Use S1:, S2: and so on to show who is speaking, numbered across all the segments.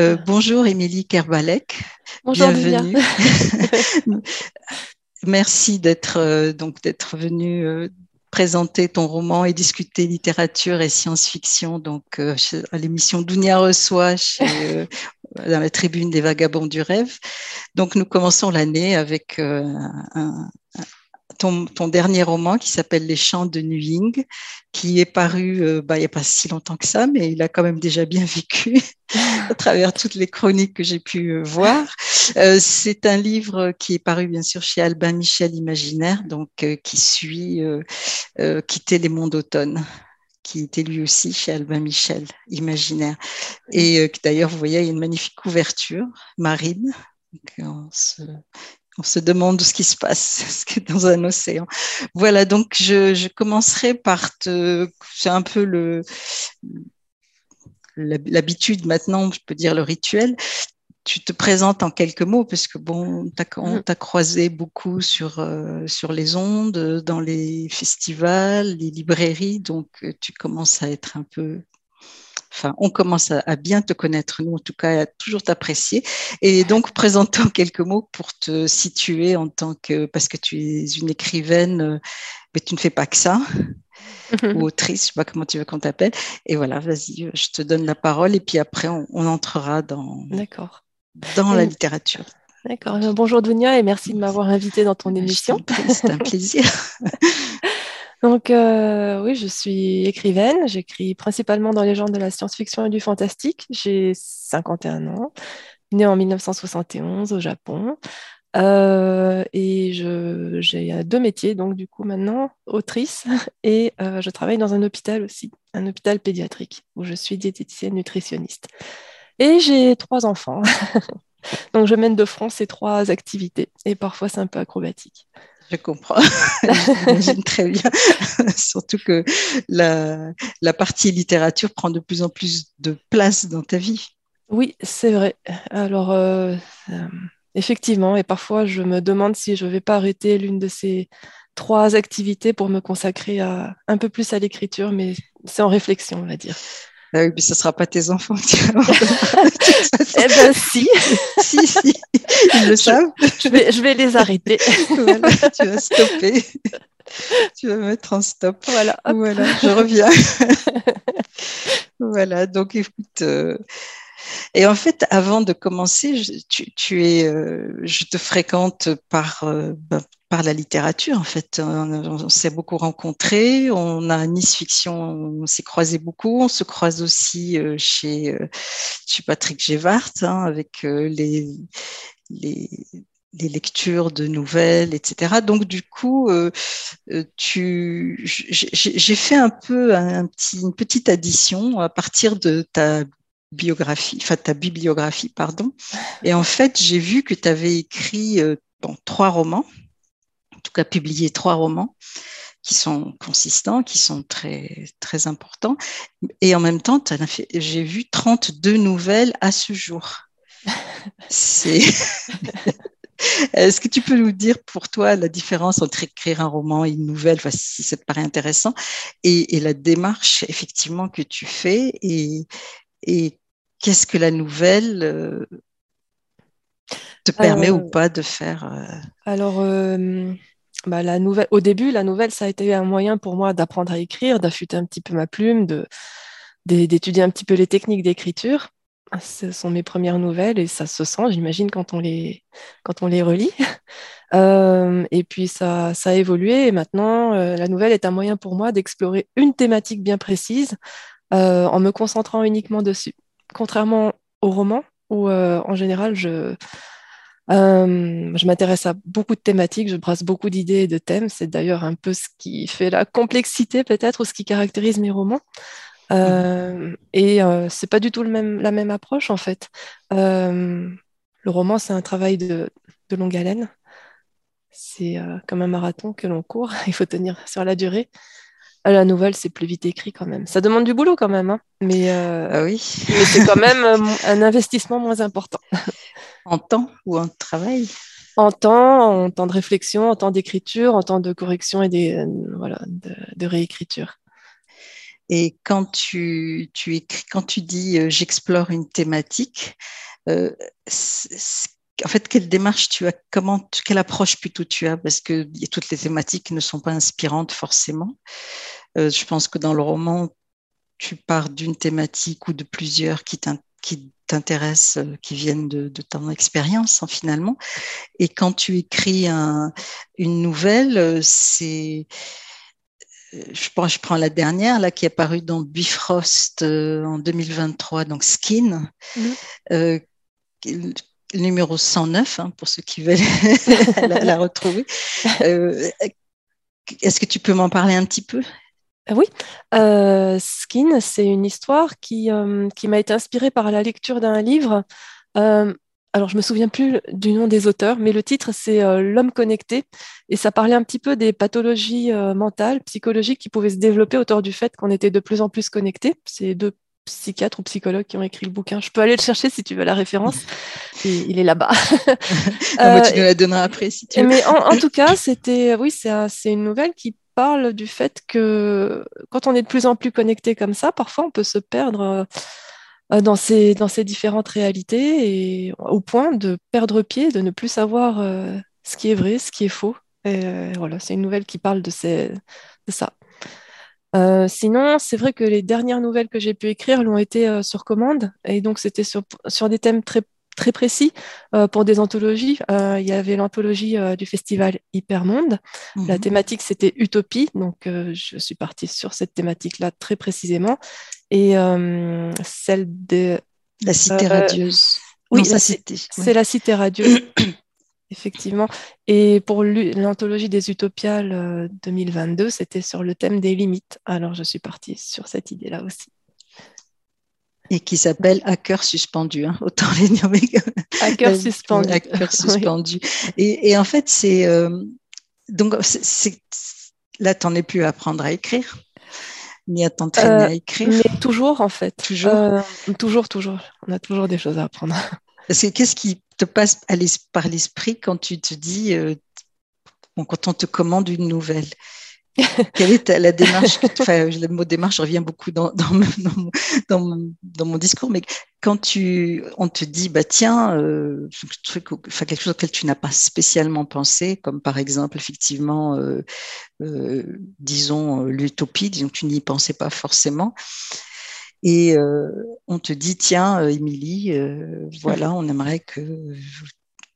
S1: Euh, bonjour Émilie Kerbalek.
S2: Bonjour
S1: Bienvenue. Merci d'être euh, donc d'être venue euh, présenter ton roman et discuter littérature et science-fiction donc à l'émission Dounia reçoit chez, dans la tribune des vagabonds du rêve. Donc nous commençons l'année avec un, ton, dernier roman qui s'appelle Les Chants de Nuing, qui est paru euh, bah, il n'y a pas si longtemps que ça, mais il a quand même déjà bien vécu à travers toutes les chroniques que j'ai pu euh, voir. Euh, c'est un livre qui est paru bien sûr chez Albin Michel Imaginaire, donc qui suit Quitter les mondes d'automne qui était lui aussi chez Albin Michel, Imaginaire. Et d'ailleurs, vous voyez, il y a une magnifique couverture marine. Demande ce qui se passe dans un océan. Voilà, donc je, commencerai par te. C'est un peu le l'habitude maintenant, je peux dire le rituel. Tu te présentes en quelques mots, parce que bon, on t'a croisé beaucoup sur, euh, sur les ondes, dans les festivals, les librairies, donc euh, tu commences à être un peu enfin, on commence à, bien te connaître, nous en tout cas, à toujours t'apprécier. Et donc, présentons quelques mots pour te situer en tant que, parce que tu es une écrivaine, euh, mais tu ne fais pas que ça, ou autrice, je ne sais pas comment tu veux qu'on t'appelle. Et voilà, vas-y, je te donne la parole et puis après, on, entrera dans, dans la littérature.
S2: D'accord. Bonjour Dunia et merci de m'avoir invité dans ton émission.
S1: C'est un plaisir.
S2: Donc, euh, oui, je suis écrivaine. J'écris principalement dans les genres de la science-fiction et du fantastique. J'ai 51 ans, née en 1971 au Japon. Euh, et j'ai deux métiers, donc du coup maintenant, autrice, et euh, je travaille dans un hôpital aussi, un hôpital pédiatrique, où je suis diététicienne nutritionniste. Et j'ai trois enfants. donc je mène de front ces trois activités, et parfois c'est un peu acrobatique.
S1: Je comprends, j'imagine très bien. Surtout que la, la, partie littérature prend de plus en plus de place dans ta vie.
S2: Oui, c'est vrai. Alors, euh, euh, effectivement, et parfois je me demande si je ne vais pas arrêter l'une de ces trois activités pour me consacrer à, un peu plus à l'écriture, mais c'est en réflexion, on va dire.
S1: Ah oui, mais ce ne sera pas tes enfants.
S2: eh bien, si.
S1: si, si. Ils le savent.
S2: Je vais, je vais les arrêter.
S1: voilà, tu vas stopper. tu vas mettre en stop. Voilà. Voilà, je reviens. voilà, donc écoute. Euh, et en fait, avant de commencer, je, tu, es, euh, je te fréquente par, euh, ben, par la littérature, en fait. On, s'est beaucoup rencontrés, on a Nice Fiction, on s'est croisés beaucoup, on se croise aussi euh, chez, chez Patrick Gévart, hein, avec les, les, lectures de nouvelles, etc. Donc, du coup, j'ai fait un peu un petit, une petite addition à partir de ta biographie, enfin ta bibliographie, pardon. Et en fait, j'ai vu que tu avais écrit bon, trois romans en tout cas publié trois romans qui sont consistants, qui sont très, très importants. Et en même temps, j'ai vu 32 nouvelles à ce jour. C'est. Est-ce que tu peux nous dire pour toi la différence entre écrire un roman et une nouvelle, si ça te paraît intéressant, et, la démarche effectivement que tu fais et qu'est-ce que la nouvelle euh, te permet ou pas de faire euh?
S2: Alors, euh, bah, la nouvelle, au début, la nouvelle, ça a été un moyen pour moi d'apprendre à écrire, d'affûter un petit peu ma plume, d'étudier un petit peu les techniques d'écriture. Ce sont mes premières nouvelles et ça se sent, j'imagine, quand on les, quand on les relit. Euh, et puis ça, ça a évolué et maintenant, euh, la nouvelle est un moyen pour moi d'explorer une thématique bien précise euh, en me concentrant uniquement dessus. Contrairement au roman, où en général, je, euh, je m'intéresse à beaucoup de thématiques, je brasse beaucoup d'idées et de thèmes. C'est d'ailleurs un peu ce qui fait la complexité peut-être ou ce qui caractérise mes romans. Euh, et euh, c'est pas du tout la même approche en fait. Euh, le roman, c'est un travail de, de longue haleine. C'est comme un marathon que l'on court. Il faut tenir sur la durée. La nouvelle, c'est plus vite écrit quand même. Ça demande du boulot quand même, hein. mais,
S1: ah oui.
S2: mais c'est quand même un investissement moins important.
S1: En temps ou en travail?
S2: En temps, en temps de réflexion, en temps d'écriture, en temps de correction et des, euh, voilà, de, réécriture.
S1: Et quand tu, tu écris, quand tu dis j'explore une thématique, en fait, quelle démarche tu as, comment, quelle approche plutôt tu as, parce que toutes les thématiques ne sont pas inspirantes forcément. je pense que dans le roman, tu pars d'une thématique ou de plusieurs qui t'intéressent, euh, qui viennent de, ton expérience hein, finalement. Et quand tu écris une nouvelle, euh, c'est euh, je prends, je prends la dernière là qui est apparue dans Bifrost en 2023, donc Skin, mmh. Numéro 109 hein, pour ceux qui veulent la, retrouver. Est-ce que tu peux m'en parler un petit peu?
S2: Euh, oui, euh, Skin, c'est une histoire qui, euh, qui m'a été inspirée par la lecture d'un livre. alors, je me souviens plus du nom des auteurs, mais le titre, c'est L'homme connecté. Et ça parlait un petit peu des pathologies mentales, psychologiques qui pouvaient se développer autour du fait qu'on était de plus en plus connectés. C'est deux psychiatres ou psychologues qui ont écrit le bouquin. Je peux aller le chercher si tu veux la référence. il est là-bas.
S1: Ah, tu nous la donneras après si tu veux.
S2: Mais en, en tout cas, c'était, oui, c'est une nouvelle qui parle du fait que quand on est de plus en plus connecté comme ça, parfois on peut se perdre euh, dans ces, dans ces différentes réalités et au point de perdre pied, de ne plus savoir euh, ce qui est vrai, ce qui est faux. Et euh, voilà, c'est une nouvelle qui parle de, ces, de ça. Sinon, c'est vrai que les dernières nouvelles que j'ai pu écrire l'ont été sur commande, et donc c'était sur, sur des thèmes très très précis euh, pour des anthologies. Euh, il y avait l'anthologie euh, du festival Hypermonde. La mhm. thématique, c'était Utopie. Donc, je suis partie sur cette thématique-là très précisément. Et celle de...
S1: La cité radieuse.
S2: Oui, c'est la cité radieuse. Effectivement. Et pour l'anthologie des Utopiales 2022, c'était sur le thème des limites. Alors, je suis partie sur cette idée-là aussi
S1: et qui s'appelle Hacker suspendu. Hein, autant les nommer.
S2: Hacker suspendu.
S1: Hacker suspendu. Et, en fait, c'est euh, donc c'est là, tu n'en es plus à apprendre à écrire, ni à t'entraîner à euh, écrire.
S2: Mais toujours, en fait. Toujours. Euh, toujours, toujours. On a toujours des choses à apprendre.
S1: Qu'est-ce qui te passe par l'esprit quand tu te dis, quand on te commande une nouvelle? Quelle est la démarche enfin, Le mot démarche revient beaucoup dans, dans, mon, discours, mais quand tu, on te dit, bah, tiens, euh, truc, enfin, quelque chose auquel tu n'as pas spécialement pensé, comme par exemple, effectivement, euh, euh, disons, l'utopie, disons que tu n'y pensais pas forcément. Et on te dit, tiens, Émilie, voilà, on aimerait que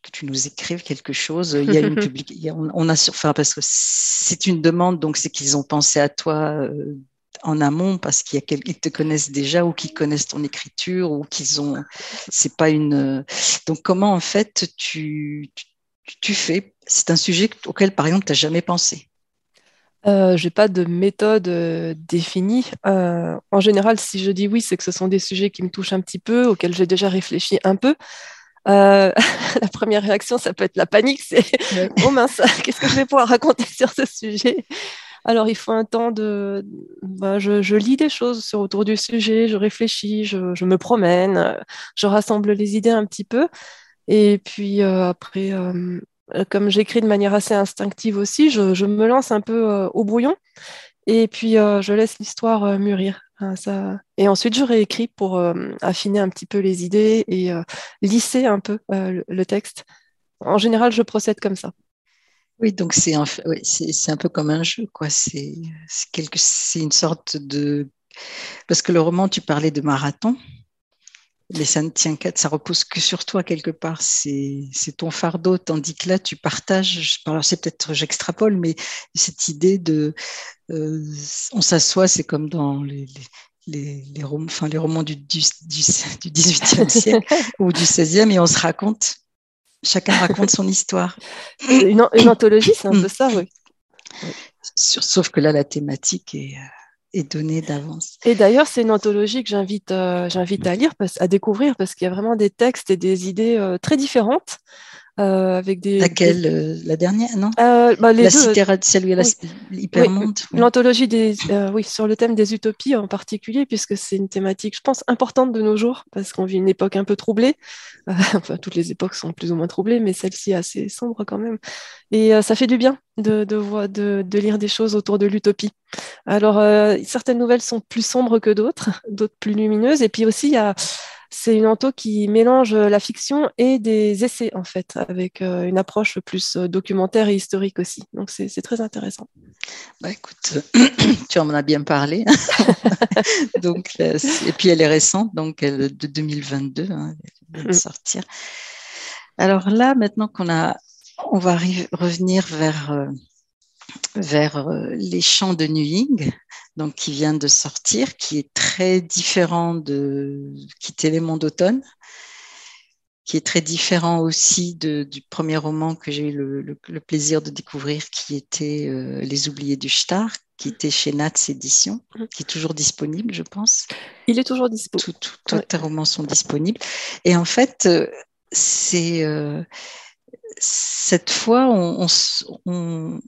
S1: que tu nous écrives quelque chose. Il y a une public... on, a enfin parce que c'est une demande, donc c'est qu'ils ont pensé à toi euh, en amont parce qu'ils te connaissent déjà ou qu'ils connaissent ton écriture ou qu'ils ont. C'est pas une. Donc comment en fait tu tu, fais C'est un sujet auquel par exemple tu n'as jamais pensé.
S2: Euh, je n'ai pas de méthode euh, définie. en général, si je dis oui, c'est que ce sont des sujets qui me touchent un petit peu, auxquels j'ai déjà réfléchi un peu. Euh, la première réaction, ça peut être la panique, c'est oh mince, qu'est-ce que je vais pouvoir raconter sur ce sujet? Alors, il faut un temps de. Ben, je, lis des choses sur, autour du sujet, je réfléchis, je, me promène, je rassemble les idées un petit peu. Et puis euh, après, euh, comme j'écris de manière assez instinctive aussi, je, me lance un peu au brouillon. Et puis, je laisse l'histoire mûrir. Ça... Et ensuite, je réécris pour euh, affiner un petit peu les idées et euh, lisser un peu euh, le, texte. En général, je procède comme ça.
S1: Oui, donc c'est un, c'est peu comme un jeu, quoi. C'est quelque... une sorte de. Parce que le roman, tu parlais de marathon, mais ça ne tient qu'à, ça repose que sur toi quelque part. C'est ton fardeau, tandis que là, tu partages. Alors, c'est peut-être, j'extrapole, mais cette idée de euh, on s'assoit, c'est comme dans les, les, les, romans, enfin, les romans du, du, du, 18e siècle ou du 16e et on se raconte, chacun raconte son histoire.
S2: Une, anthologie, c'est un peu ça, oui.
S1: Sauf que là, la thématique est, euh, est donnée d'avance.
S2: Et d'ailleurs, c'est une anthologie que j'invite euh, j'invite à lire, à découvrir, parce qu'il y a vraiment des textes et des idées très différentes. Avec des.
S1: Laquelle La dernière, non? Bah, les La cité celle l'hypermonde.
S2: L'anthologie des, oui, sur le thème des utopies en particulier, puisque c'est une thématique, je pense, importante de nos jours, parce qu'on vit une époque un peu troublée. enfin, toutes les époques sont plus ou moins troublées, mais celle-ci assez sombre quand même. Et ça fait du bien de, de, de, lire des choses autour de l'utopie. Alors, certaines nouvelles sont plus sombres que d'autres, d'autres plus lumineuses. Et puis aussi, il y a c'est une anto qui mélange la fiction et des essais, en fait, avec euh, une approche plus euh, documentaire et historique aussi. Donc, c'est très intéressant.
S1: Bah, écoute, tu en as bien parlé. donc, et puis, elle est récente, donc elle, de 2022, hein, elle vient de mm. sortir. Alors là, maintenant qu'on a, on va revenir vers, euh, vers les chants de Newing donc qui vient de sortir, qui est très différent de Quitter les mondes d'automne, qui est très différent aussi du premier roman que j'ai eu le, plaisir de découvrir, qui était euh, Les oubliés du Star, qui était chez Nats Éditions, mm. qui est toujours disponible, je pense.
S2: Il est toujours disponible.
S1: Tous tes romans sont disponibles. Et en fait, euh, c'est euh, cette fois, on,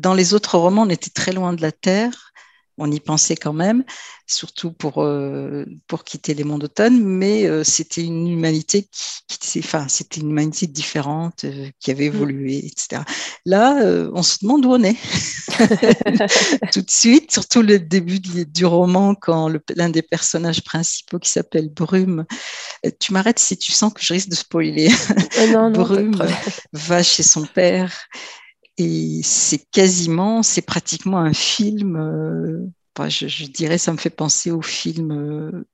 S1: dans les autres romans, on était très loin de la Terre. On y pensait quand même, surtout pour, euh, pour quitter les mondes d'automne, mais euh, c'était une humanité qui, enfin, c'était une humanité différente, euh, qui avait mm. évolué, etc. Là, on se demande où on est. Tout de suite, surtout le début du, roman, quand l'un des personnages principaux qui s'appelle Brume, tu m'arrêtes si tu sens que je risque de spoiler. Brume va chez son père et c'est quasiment, c'est pratiquement un film. Euh, je, dirais, ça me fait penser au film, euh,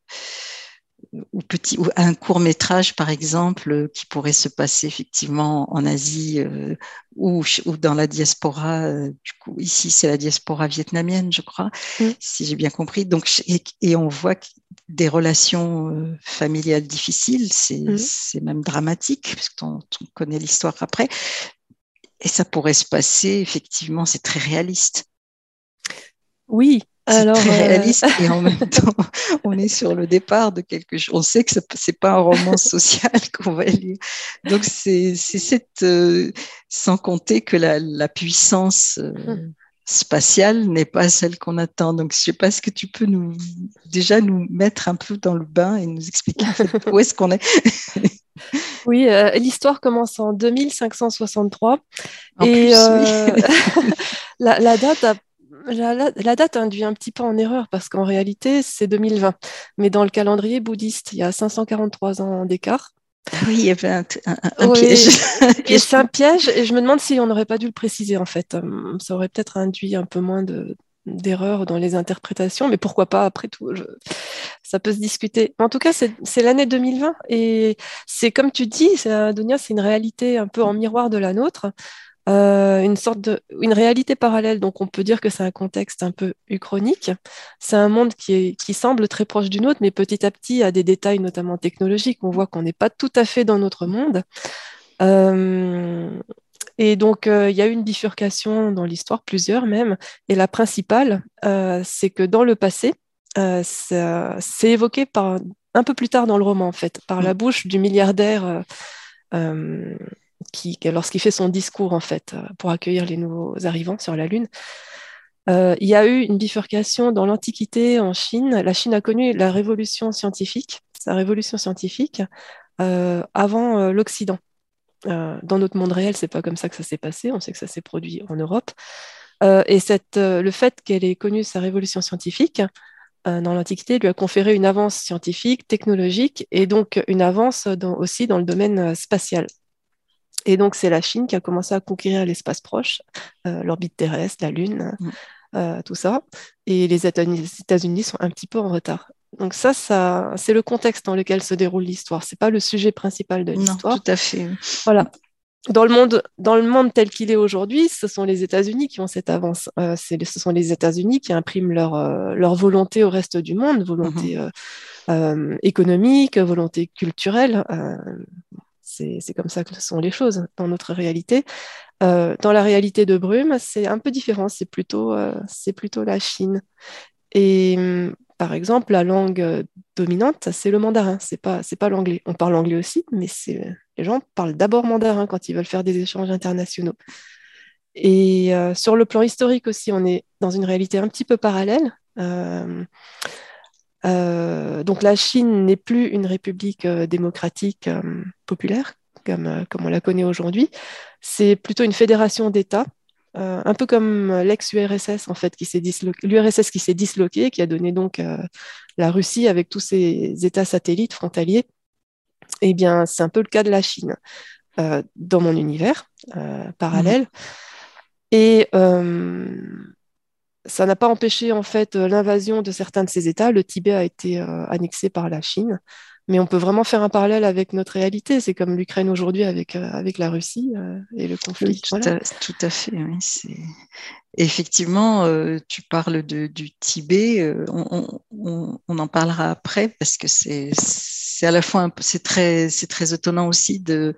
S1: ou petit, ou un court métrage par exemple, qui pourrait se passer effectivement en Asie euh, ou, ou, dans la diaspora. du coup, ici, c'est la diaspora vietnamienne, je crois, mm. si j'ai bien compris. Donc, et, on voit des relations familiales difficiles, mm. c'est même dramatique, puisqu'on on connaît l'histoire après. Et ça pourrait se passer, effectivement, c'est très réaliste.
S2: Oui, alors,
S1: très euh, réaliste et en même temps, on est sur le départ de quelque chose. On sait que ce n'est pas un roman social qu'on va lire. Donc, c'est cette. Euh, sans compter que la, puissance. Euh, hum. spatiale n'est pas celle qu'on attend. Donc, je ne sais pas, ce que tu peux nous déjà nous mettre un peu dans le bain et nous expliquer où est-ce qu'on est?
S2: Oui, euh, l'histoire commence en 2563. et euh, la, date la, date induit un petit peu en erreur parce qu'en réalité, c'est 2020. Mais dans le calendrier bouddhiste, il y a 543 ans d'écart.
S1: Oui, il y avait un, piège.
S2: et c'est un piège, et je me demande si on n'aurait pas dû le préciser en fait. Hum, ça aurait peut-être induit un peu moins de, d'erreurs dans les interprétations, mais pourquoi pas après tout Ça peut se discuter. En tout cas, c'est l'année 2020 et c'est comme tu dis, Donia, c'est une réalité un peu en miroir de la nôtre, euh, une sorte de, une réalité parallèle. Donc on peut dire que c'est un contexte un peu uchronique. C'est un monde qui, est, qui semble très proche du nôtre, mais petit à petit a des détails, notamment technologiques. On voit qu'on n'est pas tout à fait dans notre monde. Euh, et donc, euh, il y a eu une bifurcation dans l'histoire, plusieurs même. Et la principale, euh, c'est que dans le passé, euh, c'est évoqué par, un peu plus tard dans le roman, en fait, par la mm. bouche du milliardaire qui, lorsqu'il fait son discours, en fait, pour accueillir les nouveaux arrivants sur la Lune. il y a eu une bifurcation dans l'Antiquité en Chine. La Chine a connu la révolution scientifique, sa révolution scientifique, avant l'Occident. Euh, dans notre monde réel, c'est pas comme ça que ça s'est passé. On sait que ça s'est produit en Europe. Euh, et cette, euh, le fait qu'elle ait connu sa révolution scientifique dans l'Antiquité lui a conféré une avance scientifique, technologique, et donc une avance aussi dans le domaine spatial. Et donc c'est la Chine qui a commencé à conquérir l'espace proche, l'orbite terrestre, la Lune, mm. tout ça. Et les États-Unis sont un petit peu en retard. Donc ça, ça c'est le contexte dans lequel se déroule l'histoire. C'est pas le sujet principal de l'histoire.
S1: Tout à fait.
S2: Voilà. Dans le monde, dans le monde tel qu'il est aujourd'hui, ce sont les États-Unis qui ont cette avance. Euh, ce sont les États-Unis qui impriment leur, euh, leur volonté au reste du monde, volonté mhm. euh, économique, volonté culturelle. c'est comme ça que sont les choses dans notre réalité. dans la réalité de Brume, c'est un peu différent. C'est plutôt, c'est plutôt la Chine. Et hum, par exemple, la langue dominante, c'est le mandarin, c'est pas, pas l'anglais. On parle anglais aussi, mais les gens parlent d'abord mandarin quand ils veulent faire des échanges internationaux. Et sur le plan historique aussi, on est dans une réalité un petit peu parallèle. donc la Chine n'est plus une république démocratique populaire comme, comme, on la connaît aujourd'hui. C'est plutôt une fédération d'États euh, un peu comme l'ex-URSS en fait, qui s'est l'URSS qui s'est disloqué, qui a donné donc euh, la Russie avec tous ses États satellites frontaliers. Eh bien, c'est un peu le cas de la Chine euh, dans mon univers parallèle. Mmh. Et ça n'a pas empêché en fait l'invasion de certains de ces États. Le Tibet a été annexé par la Chine. Mais on peut vraiment faire un parallèle avec notre réalité. C'est comme l'Ukraine aujourd'hui avec, euh, avec la Russie euh, et le conflit.
S1: tout, à, fait. Oui. Effectivement, euh, tu parles de, du Tibet. On, on, on, en parlera après parce que c'est à la fois c'est très, très étonnant aussi de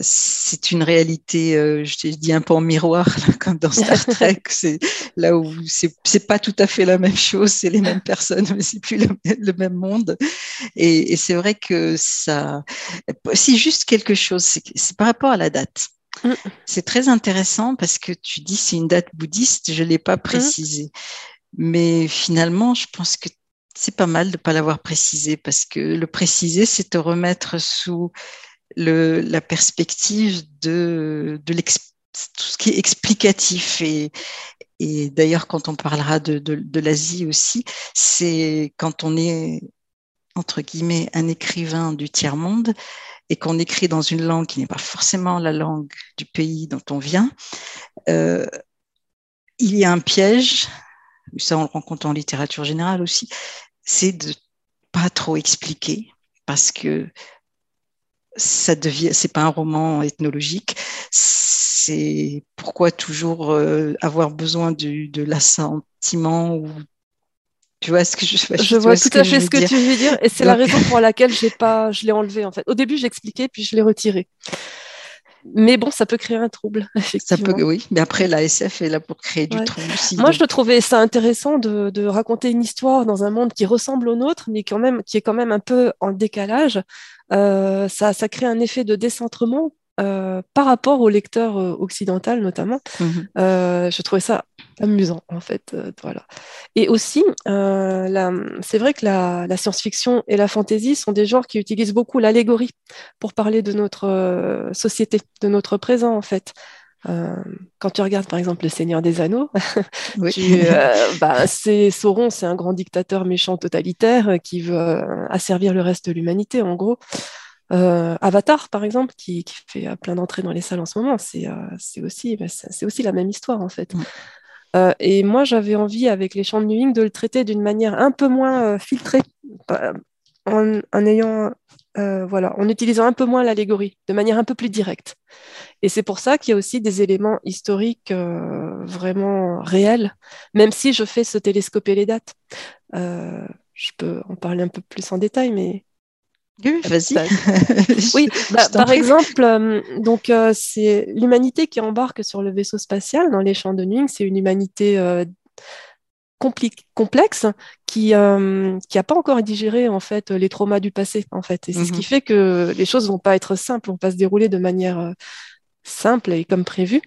S1: c'est une réalité, euh, je t'ai dit un peu en miroir, comme dans Star Trek. c'est là où c'est pas tout à fait la même chose, c'est les mêmes personnes, mais c'est plus le, même monde. Et, c'est vrai que ça, si juste quelque chose, c'est par rapport à la date. Mm. C'est très intéressant parce que tu dis c'est une date bouddhiste, je l'ai pas mm. précisé, mais finalement, je pense que c'est pas mal de pas l'avoir précisé parce que le préciser, c'est te remettre sous la perspective de, tout ce qui est explicatif. Et, d'ailleurs, quand on parlera de l'Asie aussi, c'est quand on est, entre guillemets, un écrivain du tiers-monde et qu'on écrit dans une langue qui n'est pas forcément la langue du pays dont on vient, euh, il y a un piège, ça on le rencontre en littérature générale aussi, c'est de pas trop expliquer parce que ça devient, c'est pas un roman ethnologique. C'est pourquoi toujours euh, avoir besoin du, de l'assentiment ou tu vois ce que je,
S2: je, je vois tout à fait ce que tu veux dire et c'est la raison pour laquelle j'ai pas, je l'ai enlevé en fait. Au début, j'expliquais puis je l'ai retiré. Mais bon, ça peut créer un trouble.
S1: Ça peut, oui. Mais après, la SF est là pour créer du trouble aussi.
S2: Moi, je trouvais ça intéressant de, de, raconter une histoire dans un monde qui ressemble au nôtre, mais quand même, qui est quand même un peu en décalage. Euh, ça, ça crée un effet de décentrement euh, par rapport au lecteur euh, occidental notamment. Mhm. je trouvais ça amusant en fait. voilà. Et aussi, c'est vrai que la, la science-fiction et la fantasy sont des genres qui utilisent beaucoup l'allégorie pour parler de notre société, de notre présent en fait. Euh, quand tu regardes par exemple Le Seigneur des Anneaux, euh, bah, c'est Sauron, c'est un grand dictateur méchant totalitaire qui veut euh, asservir le reste de l'humanité en gros. Avatar par exemple, qui, qui fait plein d'entrées dans les salles en ce moment, c'est aussi, bah, c'est aussi la même histoire en fait. et moi, j'avais envie, avec les champs de New de le traiter d'une manière un peu moins filtrée, en, en ayant euh, voilà, en utilisant un peu moins l'allégorie, de manière un peu plus directe. Et c'est pour ça qu'il y a aussi des éléments historiques euh, vraiment réels, même si je fais se télescoper les dates. Euh, je peux en parler un peu plus en détail, mais
S1: oui, vas-y.
S2: oui, bah, par exemple, donc c'est l'humanité qui embarque sur le vaisseau spatial dans les champs de Nuing, c'est une humanité complexe qui n'a qui pas encore digéré en fait les traumas du passé en fait et c'est ce qui mhm. fait que les choses vont pas être simples vont pas se dérouler de manière euh, simple et comme prévu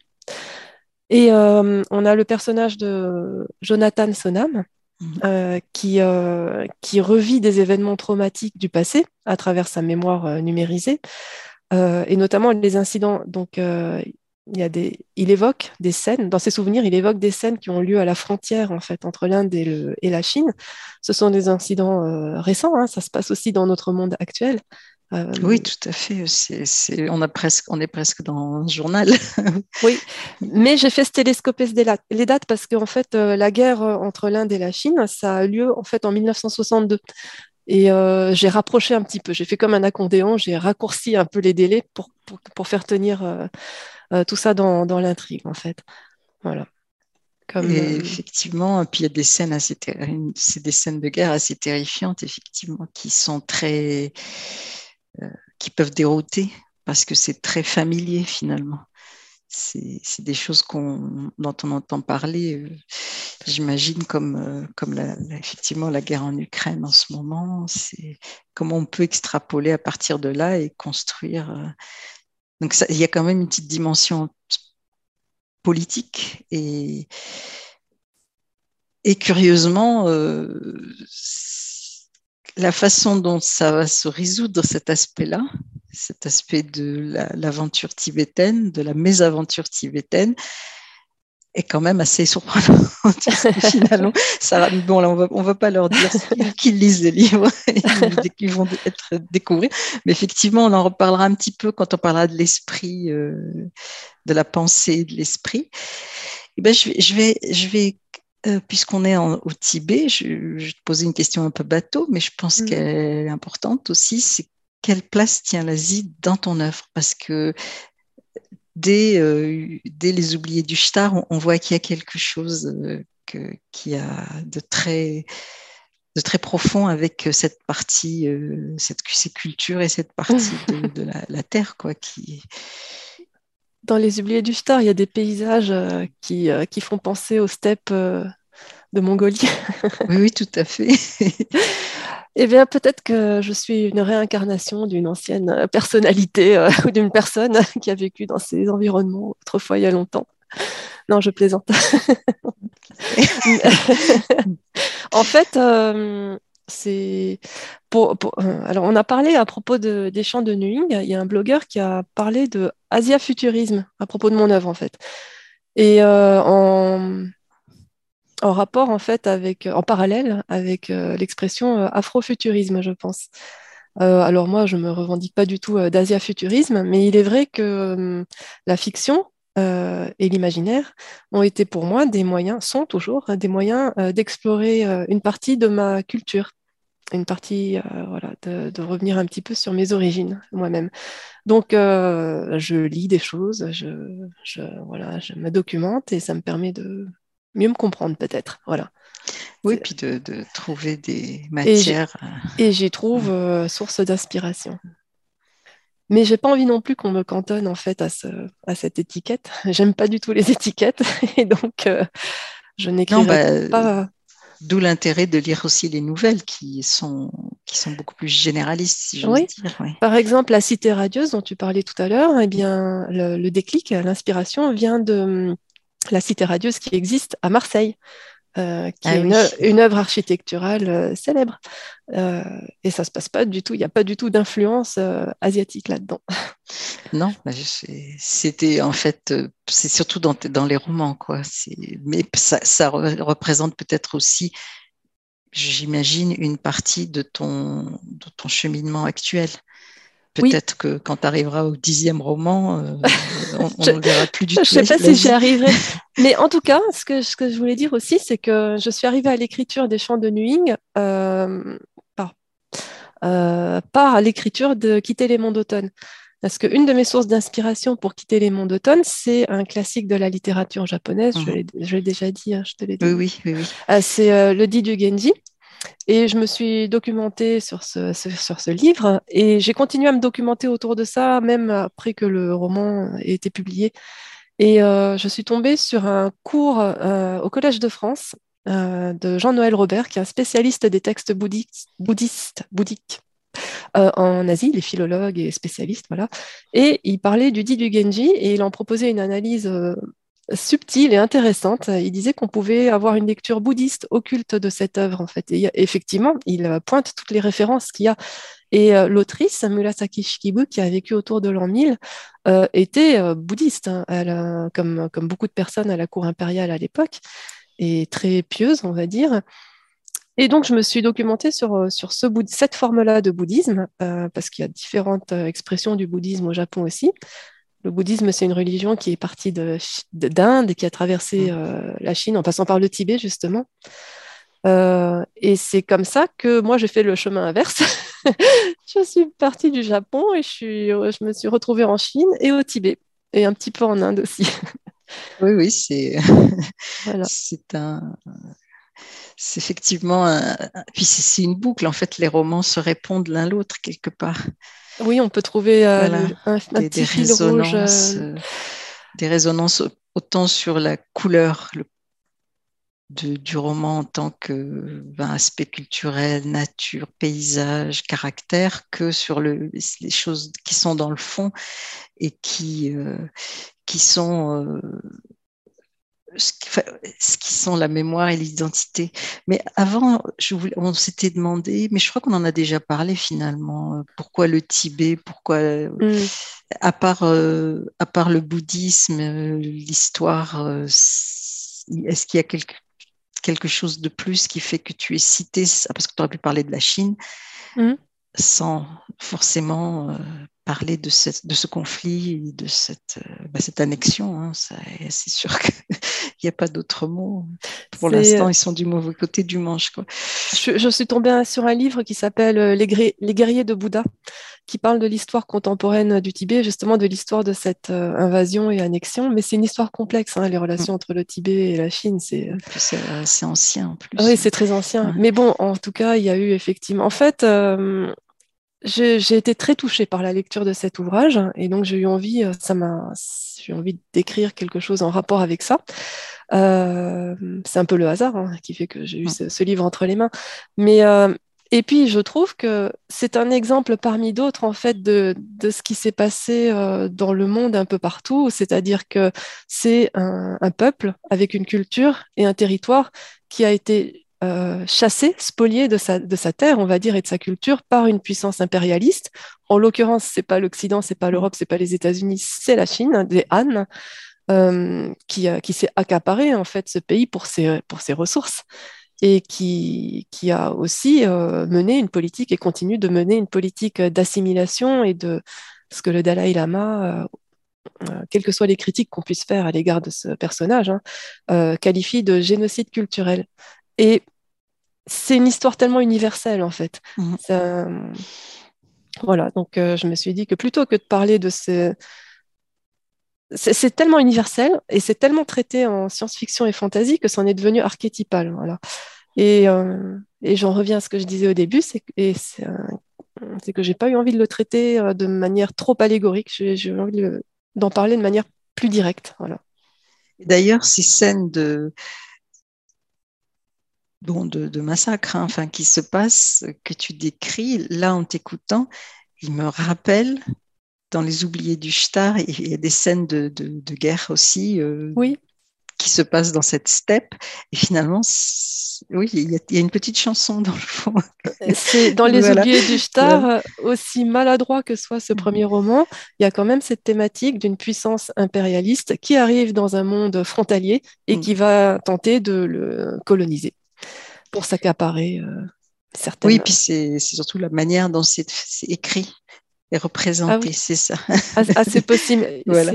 S2: et euh, on a le personnage de Jonathan Sonam mhm. euh, qui, qui revit des événements traumatiques du passé à travers sa mémoire numérisée et notamment les incidents donc il, y a des, il évoque des scènes, dans ses souvenirs, il évoque des scènes qui ont lieu à la frontière en fait entre l'Inde et, et, la Chine. Ce sont des incidents euh, récents, hein, ça se passe aussi dans notre monde actuel.
S1: Euh, oui, tout à fait. C'est, on, a presque, on est presque dans un journal.
S2: oui, mais j'ai fait se télescoper les dates parce qu'en fait, euh, la guerre entre l'Inde et la Chine, ça a lieu en fait en 1962. Et j'ai rapproché un petit peu, j'ai fait comme un accordéon, j'ai raccourci un peu les délais pour, pour, pour faire tenir euh, tout ça dans, dans l'intrigue, en fait. Voilà.
S1: Comme, et euh, effectivement, puis il y a des scènes assez c'est des scènes de guerre assez terrifiantes, effectivement, qui sont très, euh, qui peuvent dérouter parce que c'est très familier finalement. C'est des choses dont on entend parler, j'imagine, comme, comme effectivement la guerre en Ukraine en ce moment. Comment on peut extrapoler à partir de là et construire. Donc, il y a quand même une petite dimension politique et, et curieusement, la façon dont ça va se résoudre cet aspect-là, cet aspect de l'aventure tibétaine, de la mésaventure tibétaine, est quand même assez surprenant. Finalement, ça, bon, là, on va, ne va pas leur dire qu'ils lisent les livres et qu'ils vont être découvrir. Mais effectivement, on en reparlera un petit peu quand on parlera de l'esprit, euh, de la pensée, de l'esprit. Eh ben, je vais, je vais, je vais euh, puisqu'on est au Tibet, je, vais te poser une question un peu bateau, mais je pense mm. qu'elle est importante aussi. C'est quelle place tient l'Asie dans ton œuvre? Parce que dès, euh, dès les oubliés du Shtar, on, voit qu'il y a quelque chose euh, qui a de très, de très profond avec cette partie, cette, ces cultures et cette partie de, la, terre, quoi, qui
S2: dans les oubliés du Shtar, il y a des paysages qui, qui font penser aux steppes de Mongolie.
S1: oui, oui, tout à fait.
S2: Eh bien, peut-être que je suis une réincarnation d'une ancienne personnalité euh, ou d'une personne qui a vécu dans ces environnements autrefois il y a longtemps. Non, je plaisante. en fait, euh, c'est pour, euh, alors on a parlé à propos de, des champs de Nuing. Il y a un blogueur qui a parlé de Asia futurisme à propos de mon œuvre en fait. Et en en rapport en fait avec, en parallèle avec euh, l'expression euh, afrofuturisme, je pense. Euh, alors moi, je me revendique pas du tout d'Asia-futurisme, mais il est vrai que la fiction et l'imaginaire ont été pour moi des moyens, sont toujours des moyens d'explorer une partie de ma culture, une partie, voilà, de, revenir un petit peu sur mes origines moi-même. Donc, je lis des choses, je, voilà, je me documente et ça me permet de mieux me comprendre peut-être. Voilà.
S1: Oui, puis de, trouver des matières.
S2: Et j'y trouve euh, source d'inspiration. Mais j'ai pas envie non plus qu'on me cantonne en fait à, ce, à cette étiquette. J'aime pas du tout les étiquettes et donc euh, je n'écris bah, pas.
S1: D'où l'intérêt de lire aussi les nouvelles qui sont, qui sont beaucoup plus généralistes, si
S2: oui. dire. Par exemple, La Cité radieuse dont tu parlais tout à l'heure, eh bien, le déclic, l'inspiration vient de, la cité radieuse qui existe à Marseille, euh, qui ah est une, œuvre architecturale euh, célèbre. Euh, et ça ne se passe pas du tout, il n'y a pas du tout d'influence asiatique là-dedans.
S1: Non, c'était en fait, c'est surtout dans, dans, les romans, quoi. Mais ça, ça représente peut-être aussi, j'imagine, une partie de ton, de ton cheminement actuel. Peut-être que quand tu arriveras au dixième roman, euh, on ne verra plus du tout.
S2: Je ne sais pas si j'y arriverai. Mais en tout cas, ce que, ce que je voulais dire aussi, c'est que je suis arrivée à l'écriture des chants de Nuing euh, par, euh, par l'écriture de Quitter les monts d'automne. Parce qu'une de mes sources d'inspiration pour quitter les monts d'automne, c'est un classique de la littérature japonaise. Je mhm. l'ai déjà dit, hein, je te l'ai dit.
S1: Oui, oui, oui.
S2: c'est le dit du Genji. Et je me suis documentée sur ce, sur ce livre et j'ai continué à me documenter autour de ça, même après que le roman ait été publié. Et euh, je suis tombée sur un cours euh, au Collège de France euh, de Jean-Noël Robert, qui est un spécialiste des textes bouddhistes, bouddhiques en Asie, les philologues et spécialistes, voilà. Et il parlait du dit du Genji et il en proposait une analyse subtile et intéressante. Il disait qu'on pouvait avoir une lecture bouddhiste occulte de cette œuvre, en fait. Et effectivement, il pointe toutes les références qu'il y a. Et euh, l'autrice, Murasaki Shikibu, qui a vécu autour de l'an 1000, euh, était euh, bouddhiste, hein. Elle, comme, beaucoup de personnes à la cour impériale à l'époque, et très pieuse, on va dire. Et donc, je me suis documentée sur, sur ce, cette forme-là de bouddhisme, parce qu'il y a différentes expressions du bouddhisme au Japon aussi. Le bouddhisme, c'est une religion qui est partie d'Inde et qui a traversé mm. euh, la Chine en passant par le Tibet, justement. Euh, et c'est comme ça que moi, j'ai fait le chemin inverse. je suis partie du Japon et je, suis, je me suis retrouvée en Chine et au Tibet, et un petit peu en Inde aussi.
S1: oui, oui, c'est c'est un. C'est effectivement un... Puis c'est une boucle. En fait, les romans se répondent l'un l'autre quelque part.
S2: Oui, on peut trouver euh, un, petit fil rouge. Euh,
S1: des résonances autant sur la couleur du roman en tant que ben, aspect culturel, nature, paysage, caractère, que sur le, les choses qui sont dans le fond et qui, euh, qui sont euh, ce qui, sont la mémoire et l'identité. Mais avant, je voulais, on s'était demandé, mais je crois qu'on en a déjà parlé finalement, euh, pourquoi le Tibet, pourquoi, mm. à, part, euh, à part le bouddhisme, euh, l'histoire, est-ce qu'il y a quelque, quelque chose de plus qui fait que tu es cité, parce que tu aurais pu parler de la Chine, mm. sans forcément parler de, cette, de ce conflit, de cette, euh, bah, cette annexion. Hein, c'est sûr qu'il n'y a pas d'autre mot. Pour l'instant, ils sont du mauvais côté du manche. Quoi.
S2: Je, suis tombée sur un livre qui s'appelle euh, les, les, guerriers de Bouddha, qui parle de l'histoire contemporaine du Tibet, justement de l'histoire de cette euh, invasion et annexion. Mais c'est une histoire complexe, hein, les relations mm. entre le Tibet et la Chine. C'est
S1: ancien en plus.
S2: Oui, c'est très ancien. Mais bon, en tout cas, il y a eu effectivement. En fait, j'ai été très touchée par la lecture de cet ouvrage et donc j'ai eu envie, euh, ça m'a, j'ai envie d'écrire quelque chose en rapport avec ça. Euh, c'est un peu le hasard hein, qui fait que j'ai eu ce, livre entre les mains. Mais euh, et puis je trouve que c'est un exemple parmi d'autres en fait de, de ce qui s'est passé dans le monde un peu partout. C'est-à-dire que c'est un, un peuple avec une culture et un territoire qui a été euh, chassé, spolié de sa, de sa terre, on va dire, et de sa culture par une puissance impérialiste. En l'occurrence, c'est pas l'Occident, c'est pas l'Europe, c'est pas les États-Unis, c'est la Chine, des Han, euh, qui, qui s'est accaparé en fait ce pays pour ses, pour ses ressources et qui, qui a aussi euh, mené une politique et continue de mener une politique d'assimilation et de ce que le Dalai Lama quelles que soient les critiques qu'on puisse faire à l'égard de ce personnage, hein, qualifie de génocide culturel. Et c'est une histoire tellement universelle, en fait. Mhm. Voilà, donc euh, je me suis dit que plutôt que de parler de ces... C'est tellement universel et c'est tellement traité en science-fiction et fantasy que c'en est devenu archétypal. Voilà. Et, euh, et j'en reviens à ce que je disais au début, c'est que j'ai pas eu envie de le traiter euh, de manière trop allégorique, j'ai eu envie d'en parler de manière plus directe. Voilà.
S1: D'ailleurs, ces scènes de, bon, de, massacre, hein, enfin, qui se passe, que tu décris, là, en t'écoutant, il me rappelle dans Les Oubliés du Shtar, il y a des scènes de, guerre aussi. Euh,
S2: oui.
S1: Qui se passent dans cette steppe. Et finalement, oui, il y, a, une petite chanson dans le fond.
S2: C'est dans Les Oubliés du Shtar, aussi maladroit que soit ce premier roman, il y a quand même cette thématique d'une puissance impérialiste qui arrive dans un monde frontalier et mm. qui va tenter de le coloniser pour s'accaparer euh, certaines.
S1: Oui, puis c'est surtout la manière dont c'est écrit et représenté, ah c'est ça.
S2: Ah, ah c'est possible.
S1: voilà.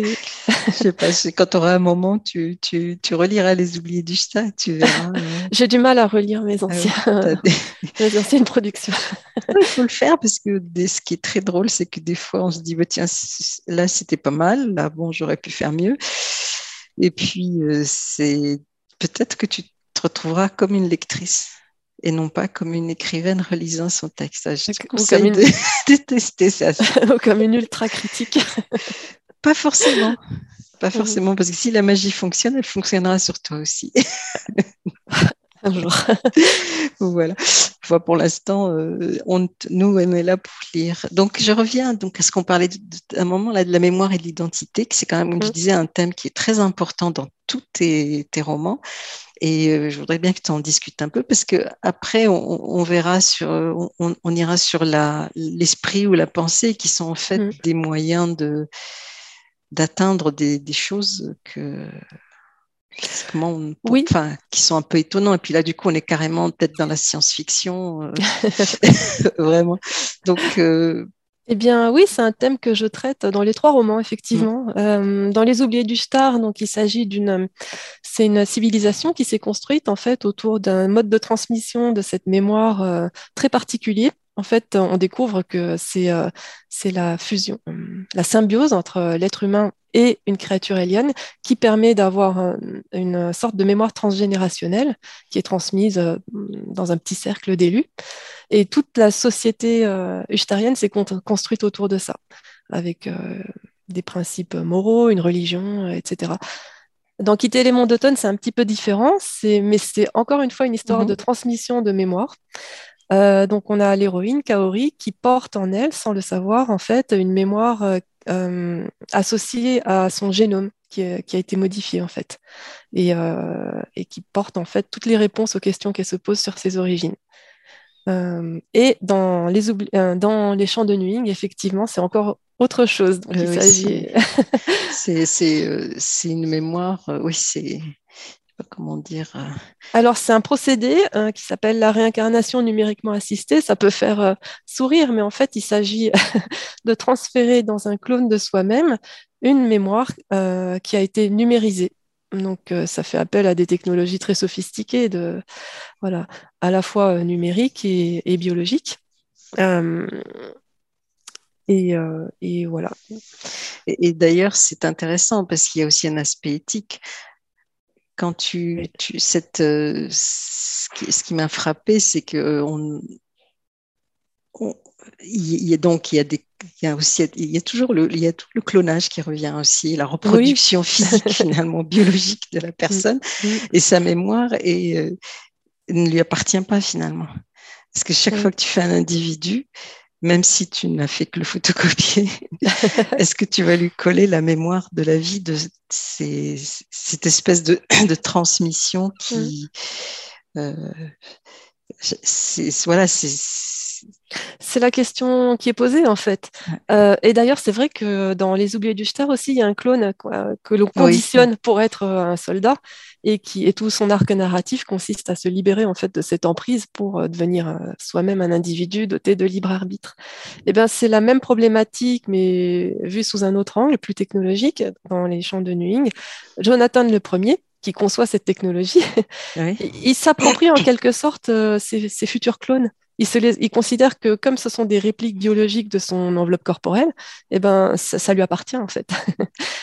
S1: Je sais pas, quand tu auras un moment, tu, tu, tu, reliras Les Oubliés du Stade, tu verras. Euh.
S2: J'ai du mal à relire mes, anciens, mes anciennes productions.
S1: Il faut le faire parce que ce qui est très drôle, c'est que des fois, on se dit, bah, tiens, là, c'était pas mal, là, bon, j'aurais pu faire mieux. Et puis, euh, c'est peut-être que tu retrouveras comme une lectrice et non pas comme une écrivaine relisant son texte. Je te conseille de ça.
S2: Ou comme une ultra critique.
S1: pas forcément. Pas forcément, parce que si la magie fonctionne, elle fonctionnera sur toi aussi.
S2: Un jour.
S1: voilà. Pour l'instant, euh, nous, on est là pour lire. Donc, je reviens donc à ce qu'on parlait d'un moment là de la mémoire et de l'identité, qui c'est quand même, comme je mm. disais, un thème qui est très important dans tous tes, tes romans. Et euh, je voudrais bien que tu en discutes un peu parce que après on, verra sur, on, ira sur l'esprit ou la pensée qui sont en fait mm. des moyens de d'atteindre des, choses que
S2: oui.
S1: enfin, qui sont un peu étonnants. Et puis là, du coup, on est carrément peut-être dans la science-fiction, euh, vraiment. Donc, euh,
S2: eh bien, oui, c'est un thème que je traite dans les trois romans, effectivement. Mm. Euh, dans Les Oubliés du Star, donc il s'agit d'une, c'est une civilisation qui s'est construite en fait autour d'un mode de transmission de cette mémoire euh, très particulier. En fait, on découvre que c'est euh, la fusion, la symbiose entre l'être humain et une créature alien qui permet d'avoir une sorte de mémoire transgénérationnelle qui est transmise dans un petit cercle d'élus. Et toute la société euh, s'est construite autour de ça, avec euh, des principes moraux, une religion, etc. Dans Quitter les monts d'automne, c'est un petit peu différent, mais c'est encore une fois une histoire de mhm. transmission de mémoire. Euh, donc, on a l'héroïne, Kaori, qui porte en elle, sans le savoir, en fait, une mémoire euh, euh, associée à son génome qui, a été modifié, en fait, et, qui porte, en fait, toutes les réponses aux questions qu'elle se pose sur ses origines. et dans les, dans les champs de Nuing, effectivement, c'est encore autre chose dont il s'agit.
S1: c'est une mémoire, oui, c'est comment dire. Euh,
S2: Alors, c'est un procédé hein, qui s'appelle la réincarnation numériquement assistée. Ça peut faire euh, sourire, mais en fait, il s'agit de transférer dans un clone de soi-même une mémoire euh, qui a été numérisée. Donc, ça fait appel à des technologies très sophistiquées, de, voilà, à la fois numériques et, biologiques. Et, voilà.
S1: et d'ailleurs, c'est intéressant parce qu'il y a aussi un aspect éthique quand tu, cette, euh, ce qui, m'a frappé, c'est que euh, on, il y a donc il y a des il y a aussi il y a toujours le il y a tout le clonage qui revient aussi la reproduction physique finalement biologique de la mm. personne mm. et sa mémoire et euh, ne lui appartient pas finalement parce que chaque fois que tu fais un individu même si tu n'as fait que le photocopier, est-ce que tu vas lui coller la mémoire de la vie de cette espèce de, transmission qui... Mm. Euh, voilà, c'est
S2: c'est la question qui est posée en fait. Euh, et d'ailleurs, c'est vrai que dans Les Oubliés du Star aussi, il y a un clone que l'on conditionne pour être euh, un soldat et qui et tout son arc narratif consiste à se libérer en fait de cette emprise pour euh, devenir soi-même un individu doté de libre arbitre. Et eh bien, c'est la même problématique, mais vue sous un autre angle, plus technologique, dans les champs de Nuing. Jonathan le premier, qui conçoit cette technologie, il s'approprie en quelque sorte ses, futurs clones il, considère que comme ce sont des répliques biologiques de son enveloppe corporelle, eh ben, ça, lui appartient en fait.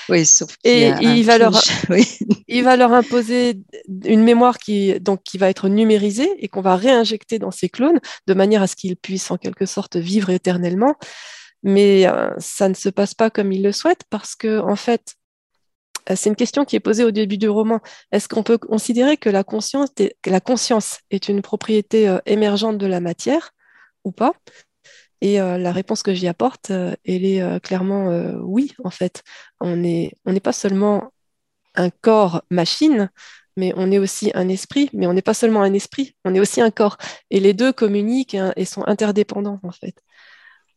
S1: Oui, sauf
S2: et, il, va leur, il va leur imposer une mémoire qui, donc, qui va être numérisée et qu'on va réinjecter dans ses clones de manière à ce qu'ils puissent en quelque sorte vivre éternellement. Mais euh, ça ne se passe pas comme il le souhaite parce que en fait, c'est une question qui est posée au début du roman. Est-ce qu'on peut considérer que la conscience, est, une propriété euh, émergente de la matière ou pas? Et euh, la réponse que j'y apporte, elle est clairement oui, en fait. On n'est pas seulement un corps machine, mais on est aussi un esprit, mais on n'est pas seulement un esprit, on est aussi un corps. Et les deux communiquent hein, et sont interdépendants, en fait.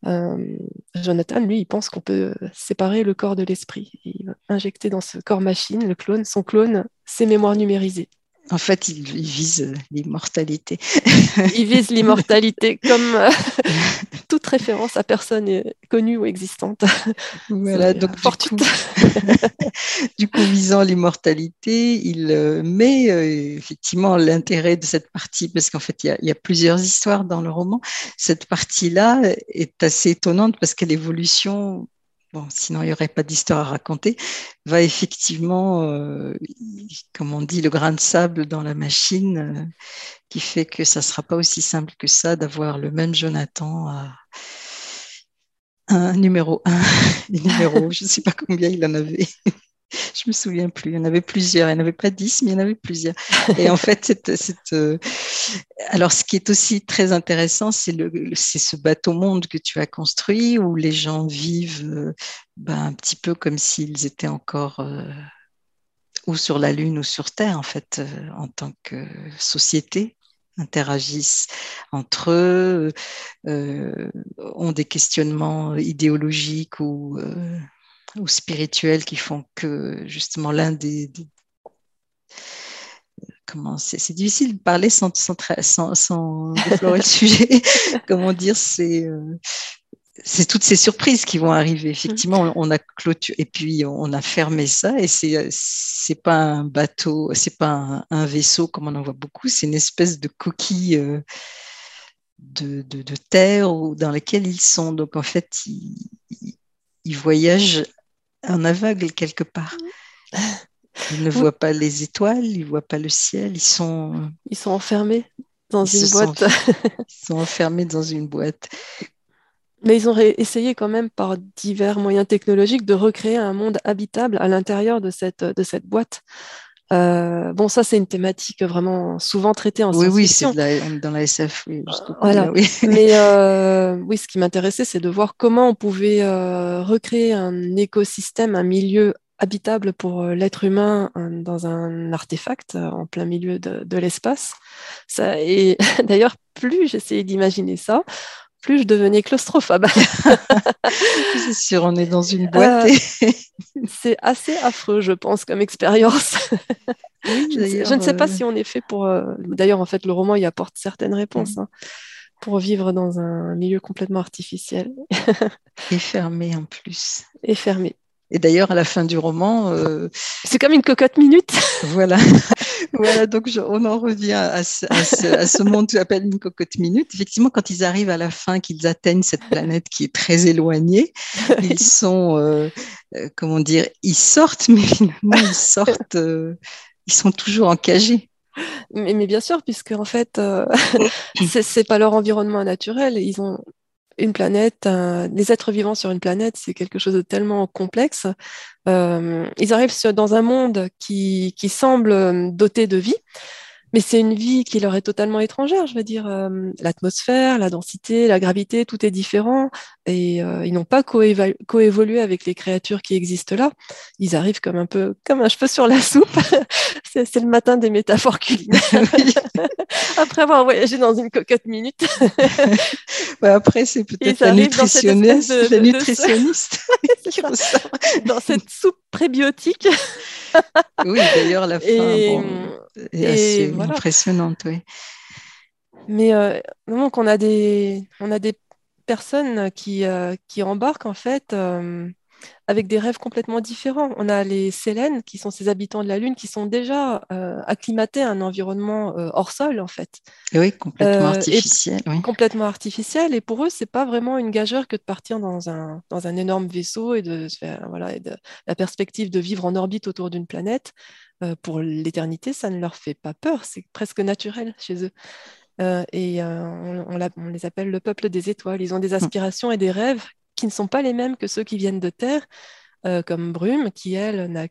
S2: Euh, Jonathan, lui, il pense qu'on peut séparer le corps de l'esprit. Il va injecter dans ce corps machine, le clone, son clone, ses mémoires numérisées.
S1: En fait, il, vise l'immortalité.
S2: il vise l'immortalité comme euh, toute référence à personne connue ou existante.
S1: Voilà, donc du coup, visant l'immortalité, il euh, met euh, effectivement l'intérêt de cette partie, parce qu'en fait, il y, a, plusieurs histoires dans le roman. Cette partie-là est assez étonnante parce que l'évolution bon, sinon il n'y aurait pas d'histoire à raconter, va effectivement, euh, comme on dit, le grain de sable dans la machine, euh, qui fait que ça ne sera pas aussi simple que ça d'avoir le même Jonathan à un numéro 1, numéro, je ne sais pas combien il en avait. je me souviens plus. Il y en avait plusieurs. Il n'y en avait pas dix, mais il y en avait plusieurs. Et en fait, cette, euh, alors ce qui est aussi très intéressant, c'est le, c'est ce bateau monde que tu as construit où les gens vivent euh, ben, un petit peu comme s'ils étaient encore euh, ou sur la Lune ou sur Terre, en fait, en tant que société interagissent entre eux, ont des questionnements idéologiques ou ou spirituels qui font que justement l'un des, comment c'est difficile de parler sans, sans, sans, déflorer le sujet. comment dire, c'est euh, c'est toutes ces surprises qui vont arriver. Effectivement, on a clôturé et puis on a fermé ça et c'est c'est pas un bateau, c'est pas un, vaisseau comme on en voit beaucoup, c'est une espèce de coquille. Euh, de, de, de, terre dans laquelle ils sont. Donc en fait, ils, ils voyagent un aveugle quelque part. Ils ne voient pas les étoiles, ils ne voient pas le ciel, ils sont...
S2: Ils sont enfermés dans une boîte.
S1: ils sont enfermés dans une boîte.
S2: Mais ils ont essayé quand même par divers moyens technologiques de recréer un monde habitable à l'intérieur de cette, de cette boîte. Euh, bon, ça, c'est une thématique vraiment souvent traitée en
S1: science-fiction. Oui, oui, c'est dans la SF. Oui,
S2: voilà. Mais euh, oui, ce qui m'intéressait, c'est de voir comment on pouvait euh, recréer un écosystème, un milieu habitable pour l'être humain dans un artefact en plein milieu de, de l'espace. Et d'ailleurs, plus j'essayais d'imaginer ça, plus je devenais claustrophobe.
S1: c'est sûr, on est dans une boîte.
S2: Euh, c'est assez affreux, je pense, comme expérience. je, ne sais pas euh, si on est fait pour. Euh, d'ailleurs, en fait, le roman y apporte certaines réponses. Hein, pour vivre dans un milieu complètement artificiel.
S1: Et fermé en plus.
S2: Et fermé.
S1: Et d'ailleurs, à la fin du roman. Euh,
S2: c'est comme une cocotte minute.
S1: voilà. Voilà, donc on en revient à ce, monde que tu appelles une cocotte minute. Effectivement, quand ils arrivent à la fin, qu'ils atteignent cette planète qui est très éloignée, ils sont, euh, euh, comment dire, ils sortent, mais finalement, ils sortent, ils sont toujours encagés.
S2: Mais, mais, bien sûr, puisque en fait, c'est pas leur environnement naturel. Ils ont, une planète, les êtres vivants sur une planète, c'est quelque chose de tellement complexe. Euh, ils arrivent dans un monde qui, semble euh, doté de vie, mais c'est une vie qui leur est totalement étrangère. Je veux dire, euh, l'atmosphère, la densité, la gravité, tout est différent. Et euh, ils n'ont pas coévolué avec les créatures qui existent là. Ils arrivent comme un peu comme un cheveu sur la soupe. c'est le matin des métaphores culinaires. après avoir voyagé dans une cocotte minute.
S1: après, c'est peut-être la nutritionniste, la nutritionniste
S2: dans cette soupe prébiotique.
S1: oui, d'ailleurs, la fin est assez impressionnante, oui.
S2: Mais euh, donc, on a des, on a des personnes qui, euh, qui embarquent en fait euh, avec des rêves complètement différents. On a les Sélènes, qui sont ces habitants de la Lune, qui sont déjà euh, acclimatés à un environnement euh, hors sol, en fait.
S1: Et oui, complètement euh, artificiel.
S2: Complètement artificiel. Et pour eux, c'est pas vraiment une gageure que de partir dans un, dans un énorme vaisseau et de, voilà, et de la perspective de vivre en orbite autour d'une planète. pour l'éternité, ça ne leur fait pas peur. C'est presque naturel chez eux. et on, on, les appelle le peuple des étoiles. Ils ont des hum. aspirations et des rêves qui ne sont pas les mêmes que ceux qui viennent de Terre, euh, comme Brume, qui, elle, n'a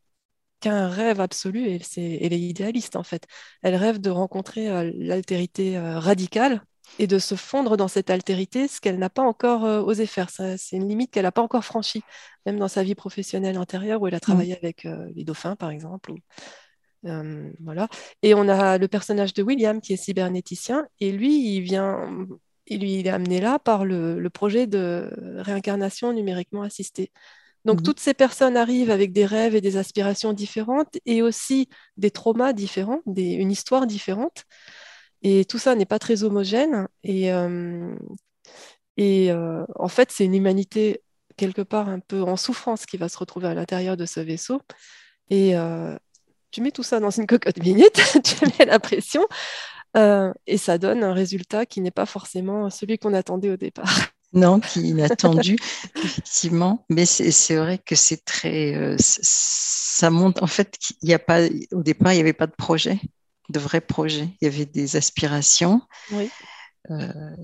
S2: qu'un rêve absolu, et c'est, elle est idéaliste en fait. Elle rêve de rencontrer euh, l'altérité euh, radicale et de se fondre dans cette altérité, ce qu'elle n'a pas encore osé faire. c'est une limite qu'elle n'a pas encore franchie, même dans sa vie professionnelle antérieure, où elle a travaillé avec les dauphins, par exemple. voilà. Et on a le personnage de William, qui est cybernéticien, et lui, il vient il lui est amené là par le, projet de réincarnation numériquement assistée. Donc mhm. toutes ces personnes arrivent avec des rêves et des aspirations différentes et aussi des traumas différents, une histoire différente. Et tout ça n'est pas très homogène. Et, euh, et euh, en fait, c'est une humanité quelque part un peu en souffrance qui va se retrouver à l'intérieur de ce vaisseau. Et euh, tu mets tout ça dans une cocotte minute, tu mets la pression. Euh, et ça donne un résultat qui n'est pas forcément celui qu'on attendait au départ.
S1: Non, qui est inattendu, effectivement. Mais c'est vrai que c'est très. Euh, ça montre. En fait, il y a pas. Au départ, il n'y avait pas de projet, de vrai projet. Il y avait des aspirations.
S2: Oui.
S1: Euh,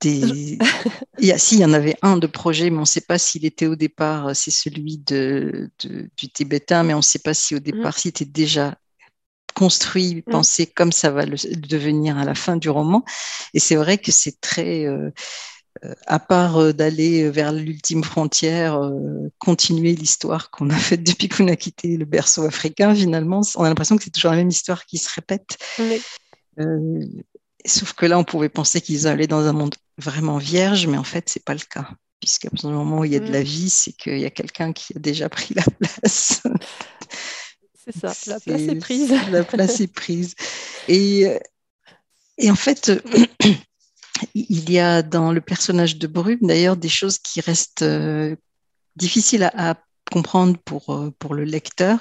S1: des... il y a, si, il y en avait un de projet, mais on ne sait pas s'il était au départ, c'est celui de, du tibétain, mais on ne sait pas si au départ, mm. s'il était déjà construit, mm. pensé comme ça va le, devenir à la fin du roman. Et c'est vrai que c'est très, euh, euh, à part euh, d'aller vers l'ultime frontière, continuer l'histoire qu'on a faite depuis qu'on a quitté le berceau africain, finalement, on a l'impression que c'est toujours la même histoire qui se répète. sauf que là, on pouvait penser qu'ils allaient dans un monde vraiment vierge, mais en fait, c'est pas le cas. Puisqu'à partir du moment où il y a de la mm. vie, c'est qu'il y a quelqu'un qui a déjà pris la place.
S2: C'est ça, la place est prise.
S1: La place est prise. Et, et en fait, il y a dans le personnage de Brume, d'ailleurs, des choses qui restent euh, difficiles à, comprendre pour, euh, pour le lecteur.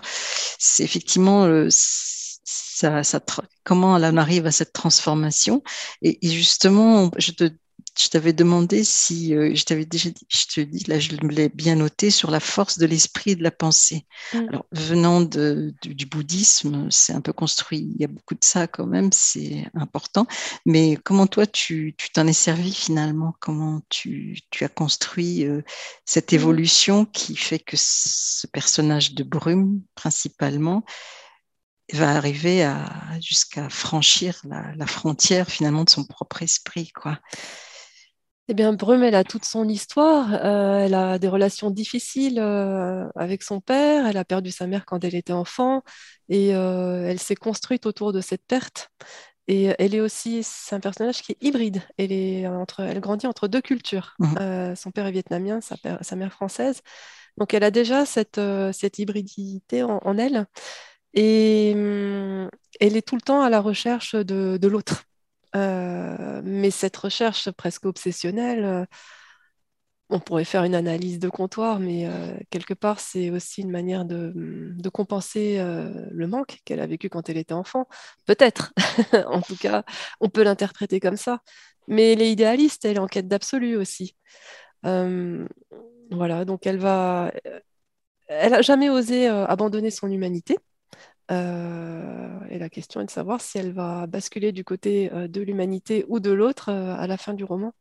S1: C'est effectivement euh, ça, ça, comment elle en arrive à cette transformation. Et, et justement, je te je t'avais demandé si, euh, je t'avais déjà dit, je te dis, là, je l'ai bien noté, sur la force de l'esprit et de la pensée. Mm. Alors, venant de, du, bouddhisme, c'est un peu construit, il y a beaucoup de ça quand même, c'est important. Mais comment toi, tu t'en es servi finalement? Comment tu, tu as construit euh, cette mm. évolution qui fait que ce personnage de brume, principalement, va arriver à jusqu'à franchir la, la, frontière finalement de son propre esprit, quoi?
S2: Eh bien, Brume, elle a toute son histoire. Euh, elle a des relations difficiles euh, avec son père. Elle a perdu sa mère quand elle était enfant et euh, elle s'est construite autour de cette perte. Et elle est aussi, c'est un personnage qui est hybride. Elle, est entre, elle grandit entre deux cultures. Mmh. son père est vietnamien, sa, sa, mère française. Donc, elle a déjà cette, cette hybridité en, elle. Et hum, elle est tout le temps à la recherche de, de l'autre. Euh, mais cette recherche presque obsessionnelle, euh, on pourrait faire une analyse de comptoir, mais euh, quelque part, c'est aussi une manière de, de compenser le manque qu'elle a vécu quand elle était enfant. Peut-être, en tout cas, on peut l'interpréter comme ça. Mais elle est idéaliste, elle est en quête d'absolu aussi. voilà, donc elle va. Elle n'a jamais osé abandonner son humanité. Euh, et la question est de savoir si elle va basculer du côté euh, de l'humanité ou de l'autre euh, à la fin du roman.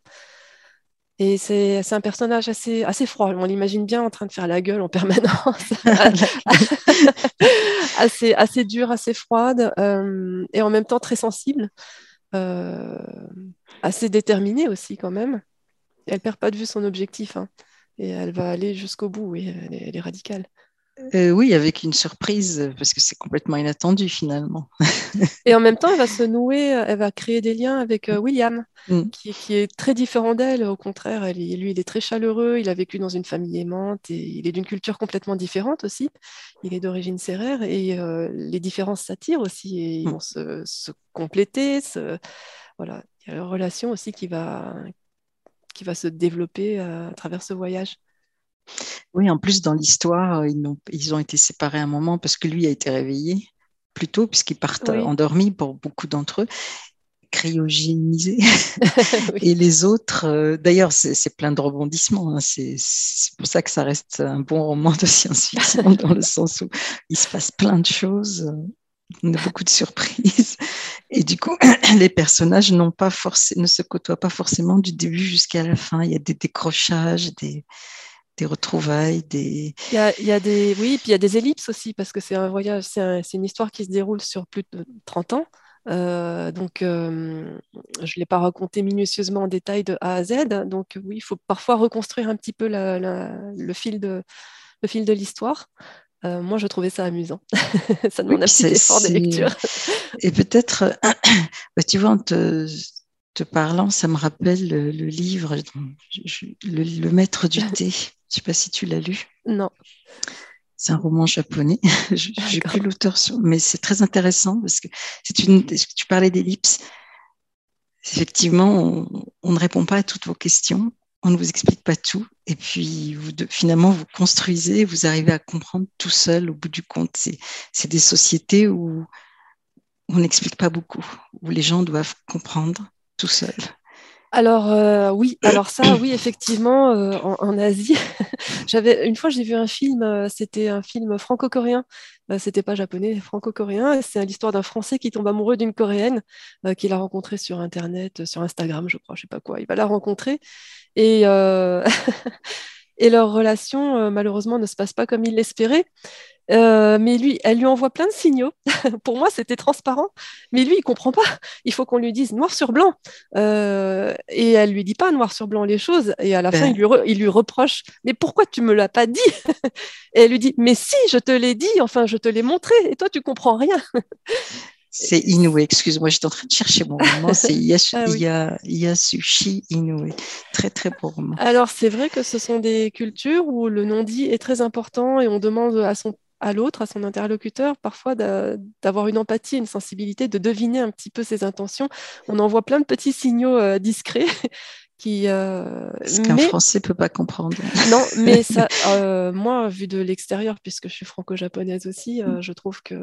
S2: Et c'est un personnage assez, assez froid. On l'imagine bien en train de faire la gueule en permanence. assez, assez dure, assez froide, et en même temps très sensible. assez déterminée aussi quand même. elle perd pas de vue son objectif. Hein. Et elle va aller jusqu'au bout. Et elle est radicale.
S1: Euh, oui, avec une surprise, parce que c'est complètement inattendu finalement.
S2: et en même temps, elle va se nouer, euh, elle va créer des liens avec euh, William, mm. qui, est très différent d'elle. Au contraire, elle, lui, il est très chaleureux, il a vécu dans une famille aimante et il est d'une culture complètement différente aussi. Il est d'origine serrère et les différences s'attirent aussi et ils mm. vont se, compléter. Voilà. Il y a une relation aussi qui va, qui va se développer à travers ce voyage.
S1: Oui, en plus, dans l'histoire, euh, ils, ont, ils ont été séparés un moment parce que lui a été réveillé plus tôt, puisqu'ils partent endormis pour beaucoup d'entre eux, cryogénisés. Et les autres, euh, d'ailleurs, c'est plein de rebondissements. Hein. C'est pour ça que ça reste un bon roman de science-fiction, dans le sens où il se passe plein de choses. A beaucoup de surprises. Et du coup, les personnages pas ne se côtoient pas forcément du début jusqu'à la fin. Il y a des décrochages, des, des retrouvailles, des...
S2: Il y a, il y a des... Oui, puis il y a des ellipses aussi, parce que c'est un voyage, c'est une histoire qui se déroule sur plus de 30 ans. Euh, donc, euh, je ne l'ai pas raconté minutieusement en détail de A à Z. Donc, oui, il faut parfois reconstruire un petit peu le fil de le fil de l'histoire. Euh, moi, je trouvais ça amusant. ça demande un petit effort de lecture.
S1: Et peut-être, bah, tu vois, en te, te, parlant, ça me rappelle le, livre, le, Maître du thé. Je ne sais pas si tu l'as lu.
S2: Non.
S1: C'est un roman japonais. J'ai plus l'auteur, mais c'est très intéressant parce que c'est une. Tu parlais d'ellipse. Effectivement, on, ne répond pas à toutes vos questions, on ne vous explique pas tout, et puis vous, finalement vous construisez, vous arrivez à comprendre tout seul. Au bout du compte, c'est des sociétés où on n'explique pas beaucoup, où les gens doivent comprendre tout seuls.
S2: Alors euh, oui, alors ça, oui, effectivement, euh, en, Asie, j'avais une fois j'ai vu un film, euh, c'était un film franco-coréen, c'était pas japonais, franco-coréen. C'est l'histoire d'un Français qui tombe amoureux d'une Coréenne qu'il a rencontrée sur Internet, sur Instagram, je crois, je sais pas quoi. Il va la rencontrer et et leur relation malheureusement ne se passe pas comme il l'espérait. Euh, mais lui, elle lui envoie plein de signaux. Pour moi, c'était transparent. Mais lui, il comprend pas. Il faut qu'on lui dise noir sur blanc. Euh, et elle lui dit pas noir sur blanc les choses. Et à la fin, il lui, il lui, reproche Mais pourquoi tu me l'as pas dit? Et elle lui dit Mais si, je te l'ai dit. Enfin, je te l'ai montré. Et toi, tu comprends rien.
S1: C'est Inoue, excuse-moi, j'étais en train de chercher mon roman, c'est ah Yasushi Inoue. Très, très beau roman.
S2: Alors, c'est vrai que ce sont des cultures où le non-dit est très important et on demande à son à l'autre, à son interlocuteur, parfois d'avoir une empathie, une sensibilité, de deviner un petit peu ses intentions. On envoie plein de petits signaux euh, discrets Qui, euh,
S1: qu'un Français peut pas comprendre.
S2: Non, mais ça, euh, moi, vu de l'extérieur, puisque je suis franco-japonaise aussi, euh, mm. je trouve que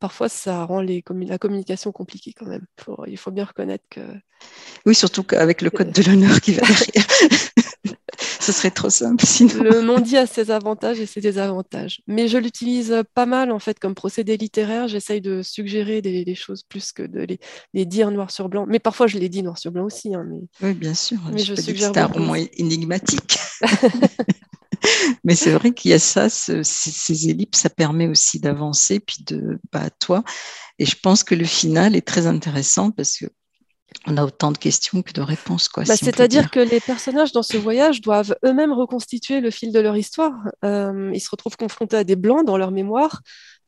S2: parfois ça rend les la communication compliquée quand même. il faut bien reconnaître que.
S1: Oui, surtout qu'avec le code de l'honneur qui va derrière. Ce serait trop simple sinon.
S2: Le non-dit a ses avantages et ses désavantages. Mais je l'utilise pas mal en fait comme procédé littéraire. J'essaye de suggérer des, choses plus que de les, dire noir sur blanc. Mais parfois je les dis noir sur blanc aussi. Hein, mais...
S1: Oui, bien sûr. Mais je, suggère. C'est un roman énigmatique. Mais c'est vrai qu'il y a ça, ces, ellipses, ça permet aussi d'avancer, puis de, bah, toi. Et je pense que le final est très intéressant parce que on a autant de questions que de réponses. Quoi,
S2: bah, C'est-à-dire que les personnages dans ce voyage doivent eux-mêmes reconstituer le fil de leur histoire. Euh, ils se retrouvent confrontés à des blancs dans leur mémoire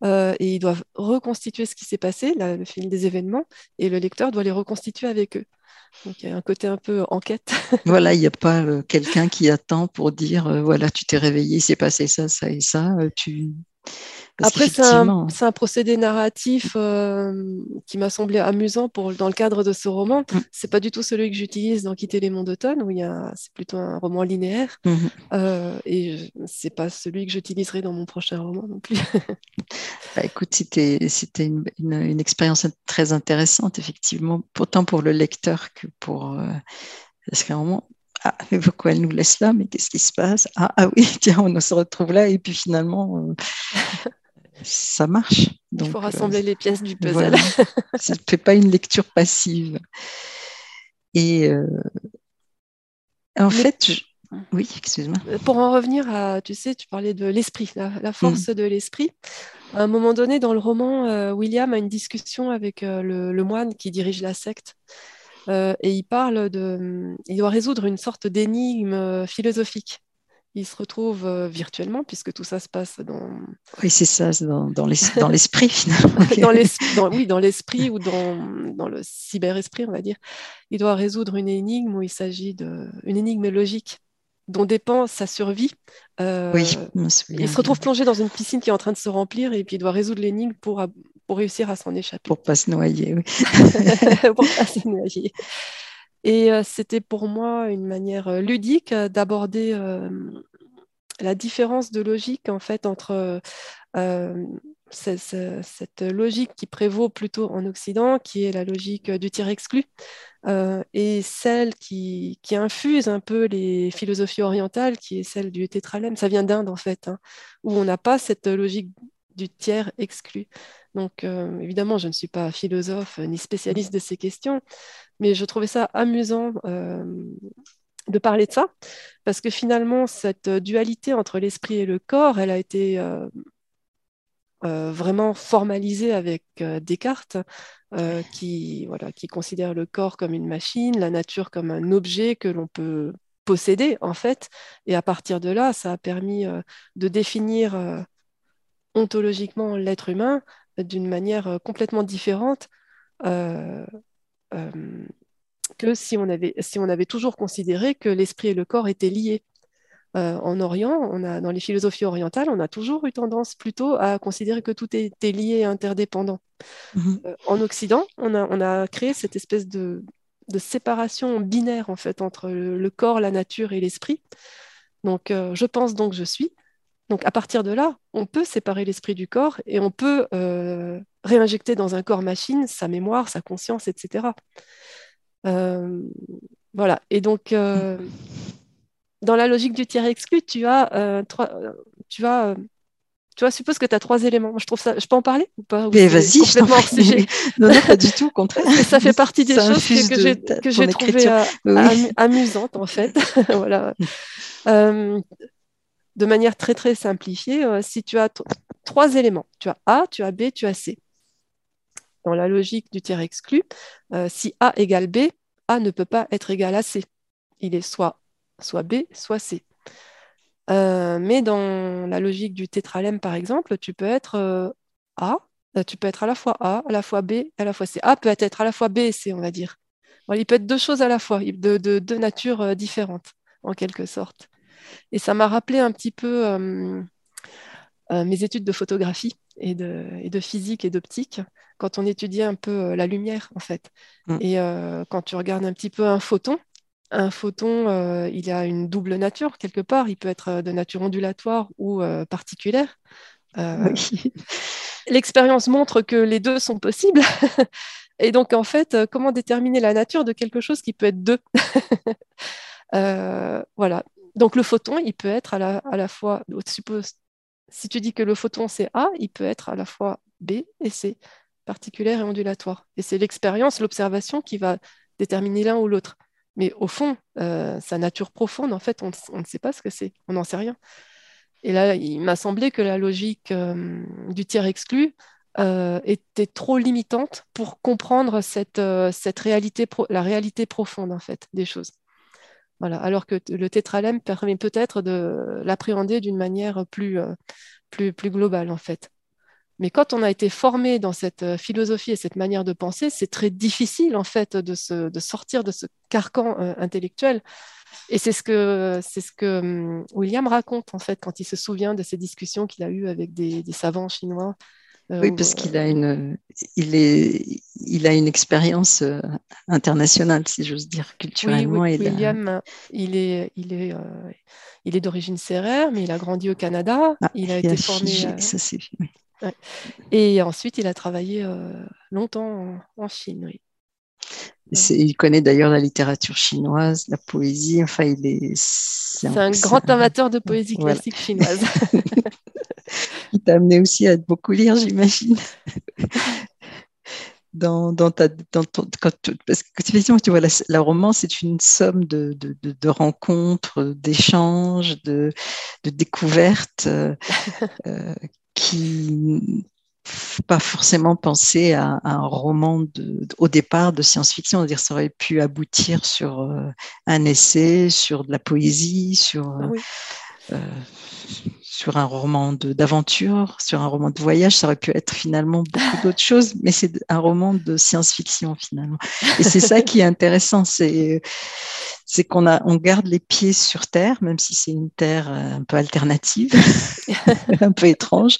S2: euh, et ils doivent reconstituer ce qui s'est passé, le fil des événements, et le lecteur doit les reconstituer avec eux. Donc il y a un côté un peu enquête.
S1: voilà, il n'y a pas euh, quelqu'un qui attend pour dire voilà, tu t'es réveillé, il s'est passé ça, ça et ça. tu
S2: après, c'est un, un, procédé narratif euh, qui m'a semblé amusant pour, dans le cadre de ce roman. Ce mm. C'est pas du tout celui que j'utilise dans Quitter les monts d'automne, où c'est plutôt un roman linéaire. Mm-hmm. Euh, et c'est pas celui que j'utiliserai dans mon prochain roman non plus.
S1: bah, écoute, c'était une, une, une, expérience très intéressante, effectivement, autant pour le lecteur que pour. Euh, parce qu'à un moment, ah, mais pourquoi elle nous laisse là? Mais qu'est-ce qui se passe? Ah, ah, oui, tiens, on se retrouve là et puis finalement, euh, ça marche.
S2: Il faut rassembler les pièces du puzzle.
S1: ça ne fait pas une lecture passive. Et euh, en fait, oui, excuse-moi.
S2: Euh, pour en revenir à, tu sais, tu parlais de l'esprit, la, force mm. de l'esprit. À un moment donné, dans le roman, William a une discussion avec le, moine qui dirige la secte. Et il parle de. Il doit résoudre une sorte d'énigme philosophique il se retrouve euh, virtuellement, puisque tout ça se passe dans...
S1: Oui, c'est ça, dans, dans l'esprit finalement.
S2: dans oui, dans l'esprit ou dans, dans le cyber-esprit, on va dire. Il doit résoudre une énigme où il s'agit d'une énigme logique dont dépend sa survie.
S1: Euh, oui,
S2: il se retrouve plongé dans une piscine qui est en train de se remplir et puis il doit résoudre l'énigme pour, pour réussir à s'en échapper.
S1: Pour pas se noyer, oui.
S2: pour pas se noyer. Et euh, c'était pour moi une manière euh, ludique euh, d'aborder la différence de logique en fait entre cette logique qui prévaut plutôt en Occident, qui est la logique du tir exclu, et celle qui, infuse un peu les philosophies orientales, qui est celle du tétralème. Ça vient d'Inde en fait, hein, où on n'a pas cette logique du tiers exclu. Donc, euh, évidemment, je ne suis pas philosophe ni spécialiste de ces questions, mais je trouvais ça amusant euh, de parler de ça, parce que finalement, cette dualité entre l'esprit et le corps, elle a été euh, vraiment formalisée avec Descartes, qui, voilà, qui considère le corps comme une machine, la nature comme un objet que l'on peut posséder, en fait. Et à partir de là, ça a permis de définir ontologiquement l'être humain d'une manière euh, complètement différente euh, euh, que si on, avait, si on avait toujours considéré que l'esprit et le corps étaient liés. en Orient, on a, dans les philosophies orientales, on a toujours eu tendance plutôt à considérer que tout était lié et interdépendant. Mm-hmm. en Occident, on a, on a, créé cette espèce de, de, séparation binaire en fait entre le, corps, la nature et l'esprit. Donc, je pense donc je suis. Donc à partir de là, on peut séparer l'esprit du corps et on peut euh, réinjecter dans un corps machine sa mémoire, sa conscience, etc. Euh, voilà. Et donc, euh, dans la logique du tiers exclu, tu as trois, tu as tu vois, suppose que tu as trois éléments. je trouve ça. Je peux en parler ou pas?
S1: Mais vas-y, complètement hors sujet? non, non, pas du tout, au contraire.
S2: ça fait partie des choses que, j'ai trouvées amusantes, en fait. voilà de manière très très simplifiée, euh, si tu as trois éléments, tu as A, tu as B, tu as C. Dans la logique du tiers exclu, euh, si A égale B, A ne peut pas être égal à C. Il est soit, soit B, soit C. Euh, mais dans la logique du tétralème, par exemple, tu peux être A, tu peux être à la fois A, à la fois B, à la fois C. A peut être à la fois B et C, on va dire. il peut être deux choses à la fois, de, de deux natures différentes, en quelque sorte. Et ça m'a rappelé un petit peu euh, euh, mes études de photographie et de, physique et d'optique, quand on étudiait un peu euh, la lumière, en fait. Mm. Et quand tu regardes un petit peu un photon, un photon, il a une double nature quelque part. Il peut être de nature ondulatoire ou particulière. L'expérience montre que les deux sont possibles. Et donc, en fait, comment déterminer la nature de quelque chose qui peut être deux? Voilà. Donc, le photon, il peut être à la, fois, si tu dis que le photon c'est A, il peut être à la fois B et C, particulière et ondulatoire. Et c'est l'expérience, l'observation qui va déterminer l'un ou l'autre. Mais au fond, euh, sa nature profonde, en fait, on, ne sait pas ce que c'est, on n'en sait rien. Et là, il m'a semblé que la logique euh, du tiers exclu euh, était trop limitante pour comprendre cette, cette réalité, la réalité profonde, en fait, des choses. Voilà. Alors que le tétralème permet peut-être de l'appréhender d'une manière plus, plus, plus globale, en fait. Mais quand on a été formé dans cette euh, philosophie et cette manière de penser, c'est très difficile en fait de, sortir de ce carcan euh, intellectuel. Et c'est ce que, ce que hum, William raconte en fait quand il se souvient de ces discussions qu'il a eues avec des, savants chinois.
S1: Euh, oui, parce qu'il a une, il est, il a une expérience internationale, si j'ose dire, culturellement.
S2: Oui, William, il est, il est, il est d'origine sérère, mais il a grandi au Canada.
S1: Ah,
S2: il
S1: a été formé. Ça, c'est,
S2: et ensuite, il a travaillé euh, longtemps en, Chine. Oui.
S1: Il connaît d'ailleurs la littérature chinoise, la poésie. Enfin, il est.
S2: C'est un, grand amateur de poésie classique chinoise.
S1: il t'a amené aussi à beaucoup lire, j'imagine. Dans, dans, ta, dans ton, parce que tu vois, la, la romance est une somme de, de, de, rencontres, d'échanges, de, découvertes euh, euh qui pas forcément penser à, un roman de, au départ de science-fiction, dire ça aurait pu aboutir sur euh, un essai, sur de la poésie, sur ah euh, sur un roman d'aventure, sur un roman de voyage, ça aurait pu être finalement beaucoup d'autres choses, mais c'est un roman de science-fiction finalement. Et c'est ça qui est intéressant, c'est c'est qu'on a on garde les pieds sur terre, même si c'est une terre euh, un peu alternative, un peu étrange,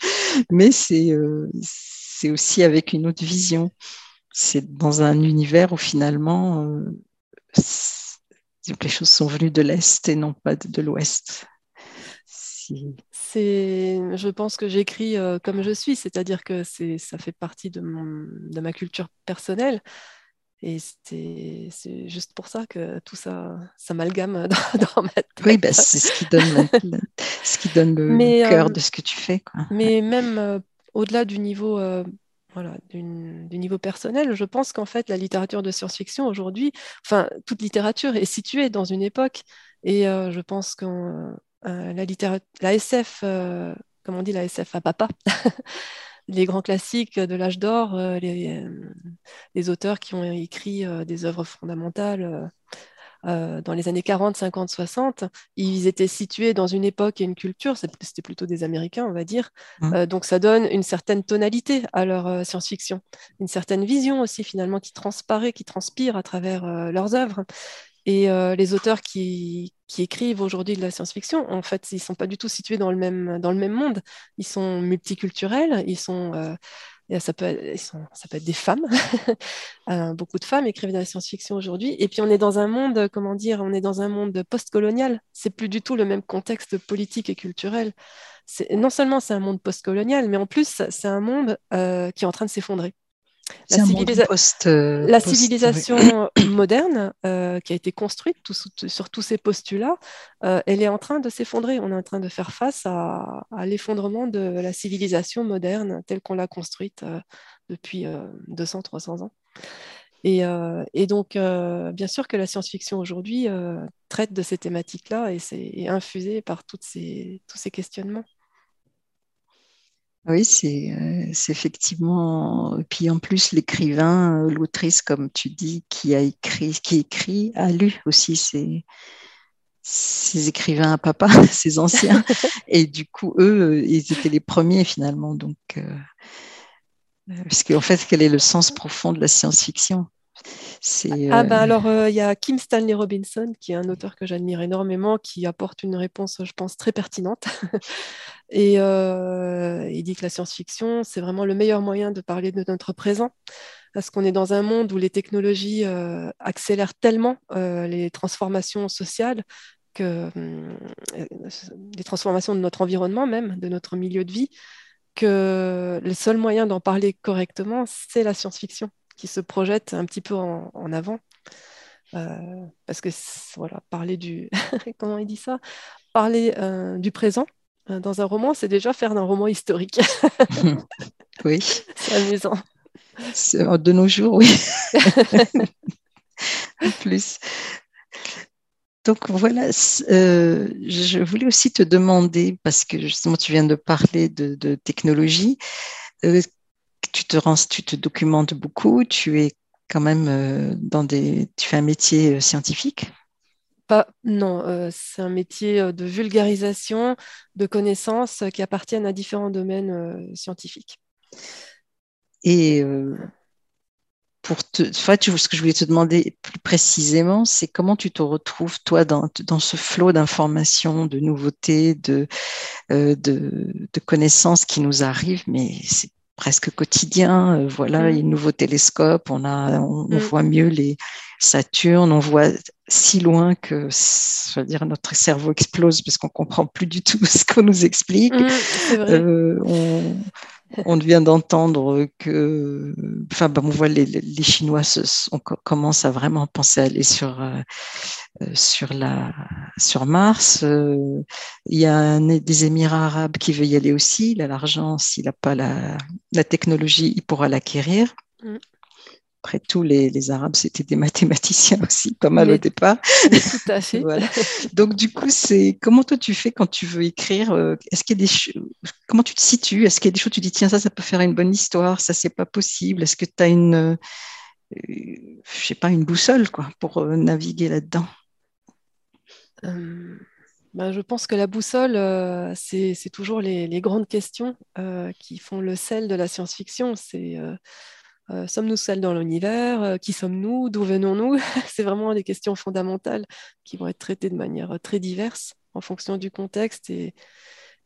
S1: mais c'est euh, c'est aussi avec une autre vision. C'est dans un univers où finalement euh, les choses sont venues de l'est et non pas de l'ouest.
S2: C'est, je pense que j'écris euh, comme je suis, c'est-à-dire que c'est, ça fait partie de, mon, de ma culture personnelle. Et c'est, c'est juste pour ça que tout ça s'amalgame dans, dans ma tête.
S1: Oui, bah, c'est ce qui donne, le, ce qui donne le, cœur euh, de ce que tu fais. Quoi.
S2: Mais même euh, au-delà du niveau, voilà, du niveau personnel, je pense qu'en fait, la littérature de science-fiction aujourd'hui, enfin, toute littérature est située dans une époque. Et je pense qu'on la, littérature, la SF, euh, comme on dit, la SF à papa? les grands classiques de l'âge d'or, euh, les, auteurs qui ont écrit des œuvres fondamentales dans les années 40, 50, 60, ils étaient situés dans une époque et une culture, c'était plutôt des Américains, on va dire. Mmh. donc ça donne une certaine tonalité à leur science-fiction, une certaine vision aussi finalement qui transparaît, qui transpire à travers leurs œuvres. Et les auteurs qui, qui écrivent aujourd'hui de la science-fiction, en fait, ils ne sont pas du tout situés dans le même, dans le même monde. Ils sont multiculturels, ils sont, euh, ça, peut, ils sont, ça peut être des femmes. Euh, beaucoup de femmes écrivent de la science-fiction aujourd'hui. Et puis on est dans un monde, comment dire, on est dans un monde post-colonial. C'est plus du tout le même contexte politique et culturel. Non seulement c'est un monde post-colonial, mais en plus c'est un monde euh, qui est en train de s'effondrer.
S1: La,
S2: euh, la civilisation moderne euh, qui a été construite sur tous ces postulats, euh, elle est en train de s'effondrer. On est en train de faire face à, l'effondrement de la civilisation moderne telle qu'on l'a construite depuis 200-300 ans. Et, et donc, bien sûr que la science-fiction aujourd'hui traite de ces thématiques-là et c'est infusé par toutes ces, tous ces questionnements.
S1: Oui, euh, c'est effectivement. puis en plus, l'écrivain, euh, l'autrice, comme tu dis, qui a écrit, qui écrit, a lu aussi ces écrivains à papa, ces anciens. Et du coup, eux, ils étaient les premiers finalement. Donc, euh, parce qu'en fait, quel est le sens profond de la science-fiction?
S2: Ah ben alors il y a Kim Stanley Robinson qui est un auteur que j'admire énormément qui apporte une réponse je pense très pertinente. Et il dit que la science-fiction c'est vraiment le meilleur moyen de parler de notre présent parce qu'on est dans un monde où les technologies accélèrent tellement les transformations sociales que les transformations de notre environnement même, de notre milieu de vie, que le seul moyen d'en parler correctement, c'est la science-fiction qui se projette un petit peu en, avant. Euh, parce que voilà, parler du comment il dit ça, parler euh, du présent euh, dans un roman, c'est déjà faire un roman historique.
S1: oui.
S2: C'est amusant.
S1: De nos jours, oui. en plus. Donc voilà, je voulais aussi te demander, parce que justement tu viens de parler de, technologie, tu te rends, tu te documentes beaucoup, tu es quand même euh, dans des, tu fais un métier euh, scientifique?
S2: Pas, non, euh, c'est un métier de vulgarisation de connaissances qui appartiennent à différents domaines scientifiques.
S1: Et pour te, enfin, tu, ce que je voulais te demander plus précisément, c'est comment tu te retrouves toi dans, dans ce flot d'informations, de nouveautés, de, de, de, connaissances qui nous arrivent, mais c'est presque quotidien. Euh, voilà, mm. il y a un nouveau télescope, on, a, on, mm. voit mieux les Saturnes, on voit si loin que je veux dire, notre cerveau explose parce qu'on comprend plus du tout ce qu'on nous explique. Mm, euh, on, on vient d'entendre que, enfin, ben, on voit les, les Chinois se, on commence à vraiment penser à aller sur euh, euh, sur la sur Mars. Euh, il y a des Émirats arabes qui veut y aller aussi. Il a l'argent, s'il n'a pas la, la, technologie, il pourra l'acquérir. Mm après tout, les, Arabes, c'était des mathématiciens aussi, pas mal au départ.
S2: Tout à fait.
S1: Donc, du coup, c'est comment toi tu fais quand tu veux écrire euh, Est-ce qu'il y a des comment tu te situes? Est-ce qu'il y a des choses où tu dis tiens ça, ça peut faire une bonne histoire, ça c'est pas possible? Est-ce que tu as une, euh, je sais pas, une boussole quoi pour euh, naviguer là-dedans?
S2: Ben, je pense que la boussole, c'est toujours les, les, grandes questions qui font le sel de la science-fiction. C'est euh, sommes-nous seuls dans l'univers? Euh, Qui sommes-nous? D'où venons-nous? C'est vraiment des questions fondamentales qui vont être traitées de manière euh, très diverse en fonction du contexte. Et,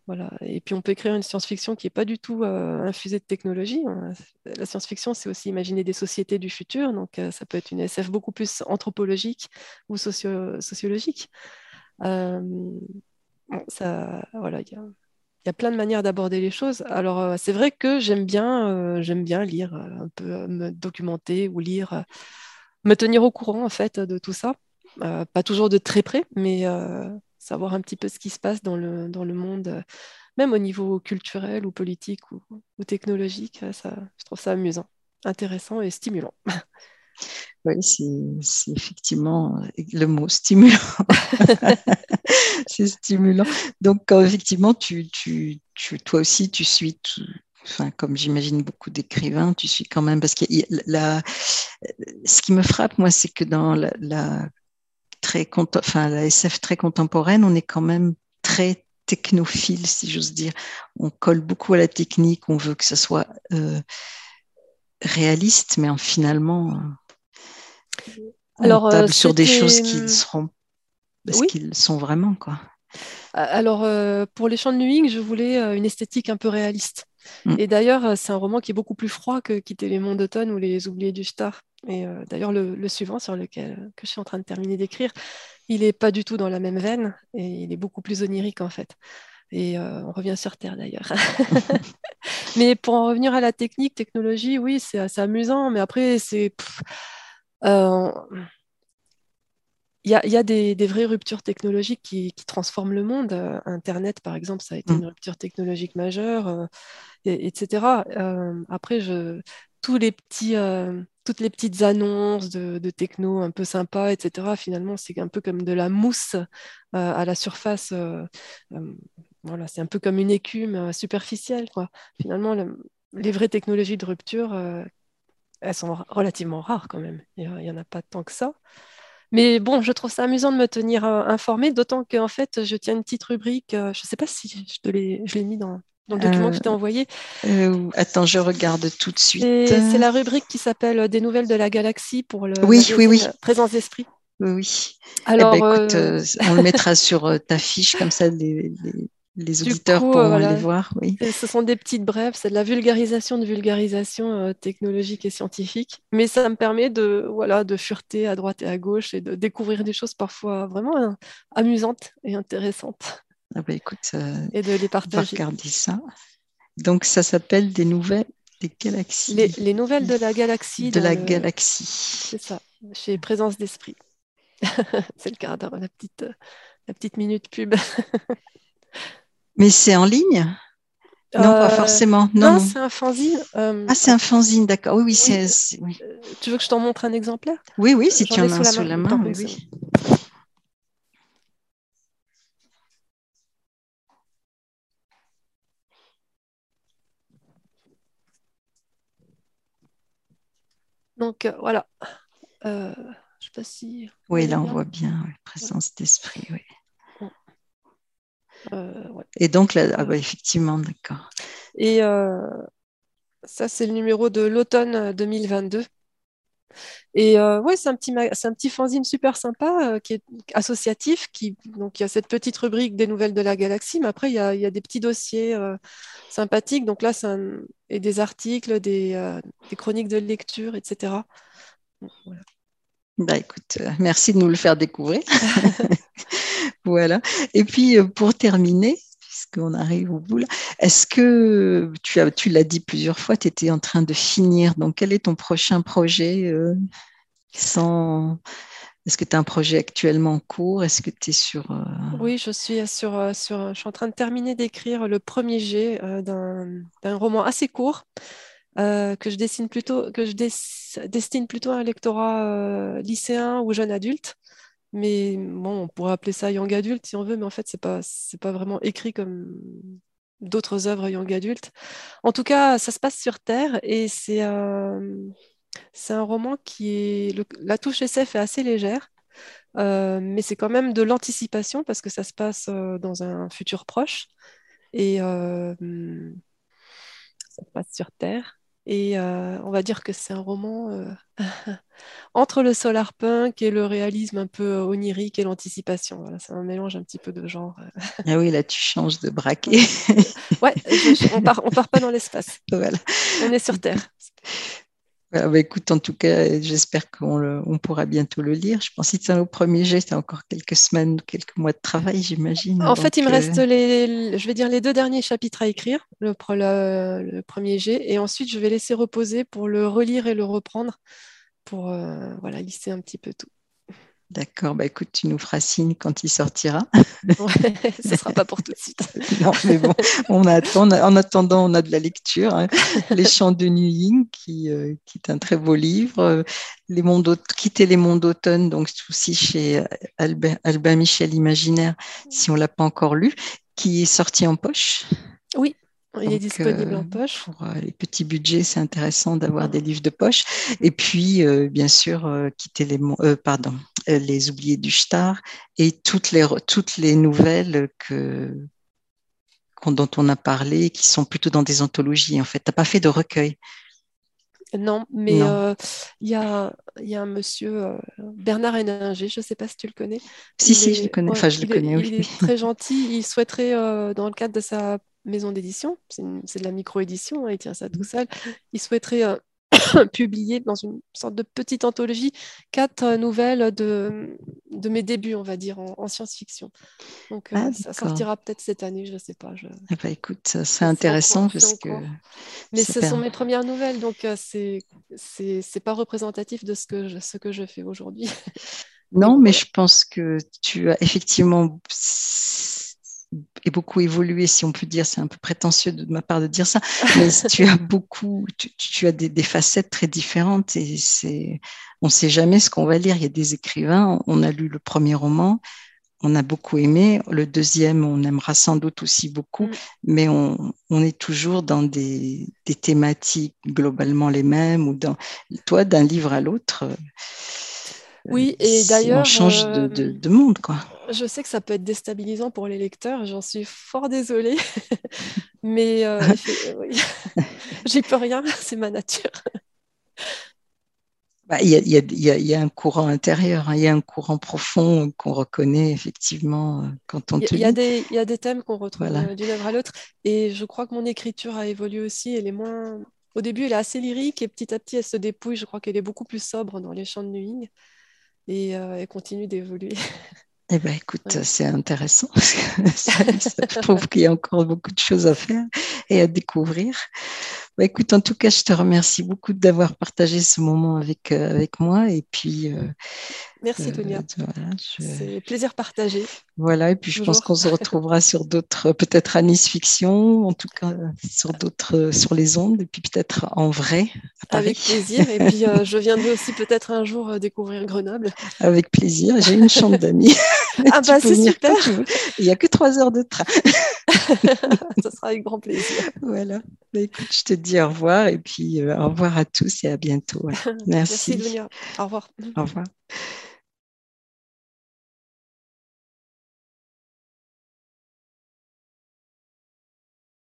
S2: voilà. et puis on peut écrire une science-fiction qui n'est pas du tout infusée de technologie. Hein. La science-fiction, c'est aussi imaginer des sociétés du futur. Donc ça peut être une SF beaucoup plus anthropologique ou sociologique. ça, voilà, il y a il y a plein de manières d'aborder les choses. Alors, euh, c'est vrai que j'aime bien, euh, j'aime bien lire euh, un peu, me documenter ou lire, me tenir au courant en fait de tout ça. pas toujours de très près, mais savoir un petit peu ce qui se passe dans le, dans le monde, même au niveau culturel ou politique ou, technologique. Ça, je trouve ça amusant, intéressant et stimulant.
S1: Oui, c'est effectivement le mot stimulant. c'est stimulant. Donc, quand effectivement, tu, tu, tu, toi aussi, tu suis, enfin, comme j'imagine beaucoup d'écrivains, tu suis quand même, parce que la, ce qui me frappe, moi, c'est que dans la, très, enfin, la SF très contemporaine, on est quand même très technophile, si j'ose dire. On colle beaucoup à la technique, on veut que ce soit euh, réaliste, mais en, finalement, alors, euh, sur des choses qui seront ce qu'ils sont vraiment. Quoi.
S2: Alors, euh, pour les champs de Newing, je voulais euh, une esthétique un peu réaliste. Mm. Et d'ailleurs, c'est un roman qui est beaucoup plus froid que Quitter les monts d'automne ou Les oubliés du star. Et d'ailleurs, le, suivant, sur lequel que je suis en train de terminer d'écrire, il n'est pas du tout dans la même veine et il est beaucoup plus onirique en fait. Et on revient sur Terre d'ailleurs. mais pour en revenir à la technique, technologie, oui, c'est assez amusant, mais après, c'est euh, il y a, y a des, des, vraies ruptures technologiques qui, qui, transforment le monde. Euh, Internet, par exemple, ça a été mm. une rupture technologique majeure, euh, etc. après, je, tous les petits, toutes les petites annonces de, de, techno un peu sympas, etc., finalement, c'est un peu comme de la mousse à la surface. voilà, c'est un peu comme une écume superficielle. Quoi. Finalement, les vraies technologies de rupture elles sont relativement rares quand même. Il n'y en a pas tant que ça. Mais bon, je trouve ça amusant de me tenir euh, informée, d'autant qu'en fait, je tiens une petite rubrique. Euh, je ne sais pas si je, te l'ai, je l'ai mis dans, le document que je t'ai euh, envoyé.
S1: attends, je regarde tout de suite.
S2: C'est la rubrique qui s'appelle Des nouvelles de la galaxie pour le
S1: oui, oui, oui.
S2: Présence d'esprit.
S1: Oui, oui. Alors, eh ben, écoute, on le mettra sur ta fiche, comme ça, les, les auditeurs pour pourront aller voir. Oui.
S2: ce sont des petites brèves, c'est de la vulgarisation de vulgarisation technologique et scientifique. Mais ça me permet de, voilà, de fureter à droite et à gauche et de découvrir des choses parfois vraiment amusantes et intéressantes.
S1: Ah bah écoute,
S2: et de les partager.
S1: regarder ça. Donc ça s'appelle des nouvelles des galaxies.
S2: Les, nouvelles de la galaxie.
S1: De la galaxie.
S2: C'est ça, chez Présence d'Esprit. c'est le quart d'heure, la petite, la petite minute pub.
S1: Mais c'est en ligne? Non, pas euh, forcément.
S2: Non, c'est un fanzine.
S1: Euh, ah, c'est un fanzine, d'accord. Oui, oui, c'est.
S2: Euh, tu veux que je t'en montre un exemplaire
S1: Oui, oui, si tu en as un sous la main. oui.
S2: Donc voilà. Je sais pas si.
S1: Oui, là on voit bien, présence d'esprit, oui. Euh, Et donc là, ah bah, effectivement, d'accord.
S2: Et euh, ça, c'est le numéro de l'automne 2022. Et ouais, c'est un petit c'est un petit fanzine super sympa qui est associatif. Qui donc il y a cette petite rubrique des nouvelles de la galaxie, mais après il y a, il y a des petits dossiers sympathiques. Donc là, c'est et des articles, des, des, chroniques de lecture, etc.
S1: Bah, écoute, merci de nous le faire découvrir. voilà. Et puis pour terminer, puisqu'on arrive au bout. Est-ce que tu as, l'as dit plusieurs fois, tu étais en train de finir. Donc, quel est ton prochain projet euh, sans... Est-ce que tu as un projet actuellement en cours? Est-ce que tu es sur. Euh,
S2: oui, je suis, sur, euh, je suis en train de terminer d'écrire le premier jet d'un roman assez court. que je dessine plutôt que je destine plutôt à un lectorat lycéen ou jeune adulte mais bon, on pourrait appeler ça young adulte si on veut, mais en fait, c'est pas, pas vraiment écrit comme d'autres œuvres young adulte. En tout cas, ça se passe sur Terre et c'est un roman qui est. la touche SF est assez légère, euh, mais c'est quand même de l'anticipation parce que ça se passe euh, dans un futur proche et ça se passe sur Terre. Et euh, on va dire que c'est un roman euh, entre le solar punk et le réalisme un peu onirique et l'anticipation. Voilà, c'est un mélange un petit peu de genre. Euh.
S1: ah oui, là tu changes de braquet.
S2: ouais, on part, on part pas dans l'espace. Voilà. On est sur Terre.
S1: Bah, écoute, en tout cas, j'espère qu'on pourra bientôt le lire. Je pense que c'est au premier jet, c'est encore quelques semaines, quelques mois de travail, j'imagine.
S2: En fait, il me reste euh, les, je vais dire les deux derniers chapitres à écrire, le, le, premier jet, et ensuite je vais laisser reposer pour le relire et le reprendre, pour euh, voilà lisser un petit peu tout.
S1: D'accord, bah écoute, tu nous feras signe quand il sortira.
S2: Ouais, ce ne sera pas pour tout de suite.
S1: non, mais bon, on attend, en attendant, on a de la lecture. Hein. Les chants de qui, euh, qui est un très beau livre. Les mondes Quitter les mondes d'automne, donc aussi chez Albin, Albin Michel Imaginaire, si on ne l'a pas encore lu, qui est sorti en poche.
S2: Oui, il est disponible en euh, poche.
S1: Pour euh, les petits budgets, c'est intéressant d'avoir des livres de poche. Et puis, bien sûr, quitter les pardon, euh, les oubliés du Star et toutes les, toutes les nouvelles que, dont on a parlé, qui sont plutôt dans des anthologies. En fait, tu n'as pas fait de recueil?
S2: Non, mais euh, il y, a, y, a, un monsieur, euh, Bernard Héninger, je ne sais pas si tu le connais.
S1: Si, si, je le connais. enfin, je
S2: le
S1: connais,
S2: il est très gentil. Il souhaiterait, dans le cadre de sa maison d'édition, c'est de la micro-édition, hein, il tient ça tout seul, il souhaiterait publié dans une sorte de petite anthologie quatre nouvelles de, de mes débuts, on va dire, en, science-fiction. Donc, euh, ah, ça sortira peut-être cette année, je ne sais pas. Je...
S1: Eh ben, écoute, c'est intéressant parce que.
S2: Mais ce sont mes premières nouvelles, donc euh, c'est c'est pas représentatif de ce que je, ce que je fais aujourd'hui.
S1: Non, mais je pense que tu as effectivement et beaucoup évolué, si on peut dire, c'est un peu prétentieux de ma part de dire ça, mais tu as beaucoup, tu, as des, facettes très différentes et c'est, on ne sait jamais ce qu'on va lire. Il y a des écrivains, on a lu le premier roman, on a beaucoup aimé, le deuxième, on aimera sans doute aussi beaucoup, mm. mais on, on, est toujours dans des, des, thématiques globalement les mêmes ou dans, toi, d'un livre à l'autre.
S2: Oui, et d'ailleurs. On
S1: change de, de, monde, quoi.
S2: Je sais que ça peut être déstabilisant pour les lecteurs, j'en suis fort désolée, mais euh, j'y peux rien, c'est ma nature.
S1: Bah, il y, y, y, a un courant intérieur, hein. il y a un courant profond qu'on reconnaît effectivement quand on te
S2: Il y, a des, y a des thèmes qu'on retrouve voilà. d'une œuvre à l'autre. Et je crois que mon écriture a évolué aussi. Elle est moins... Au début, elle est assez lyrique et petit à petit, elle se dépouille. Je crois qu'elle est beaucoup plus sobre dans les chants de Nuing et euh, elle continue d'évoluer.
S1: Eh bien, écoute, ouais. c'est intéressant parce que ça, ça prouve qu'il y a encore beaucoup de choses à faire et à découvrir. Bah, écoute, en tout cas, je te remercie beaucoup d'avoir partagé ce moment avec, euh, avec moi. Et puis, euh,
S2: Merci, Tonia. Euh, voilà, je... C'est plaisir partagé.
S1: Voilà, et puis je pense qu'on se retrouvera sur d'autres, peut-être à Nice Fiction, en tout cas sur d'autres, sur les ondes, et puis peut-être en vrai.
S2: Avec plaisir. Et puis, euh, je viendrai aussi peut-être un jour découvrir Grenoble.
S1: Avec plaisir. J'ai une chambre d'amis.
S2: ah, bah, c'est super.
S1: Il n'y a que trois heures de train.
S2: Ça sera avec grand plaisir.
S1: Voilà. Bah, écoute, je te dis au revoir et puis euh, au revoir à tous et à bientôt. Merci.
S2: Merci. Au revoir.
S1: Au revoir.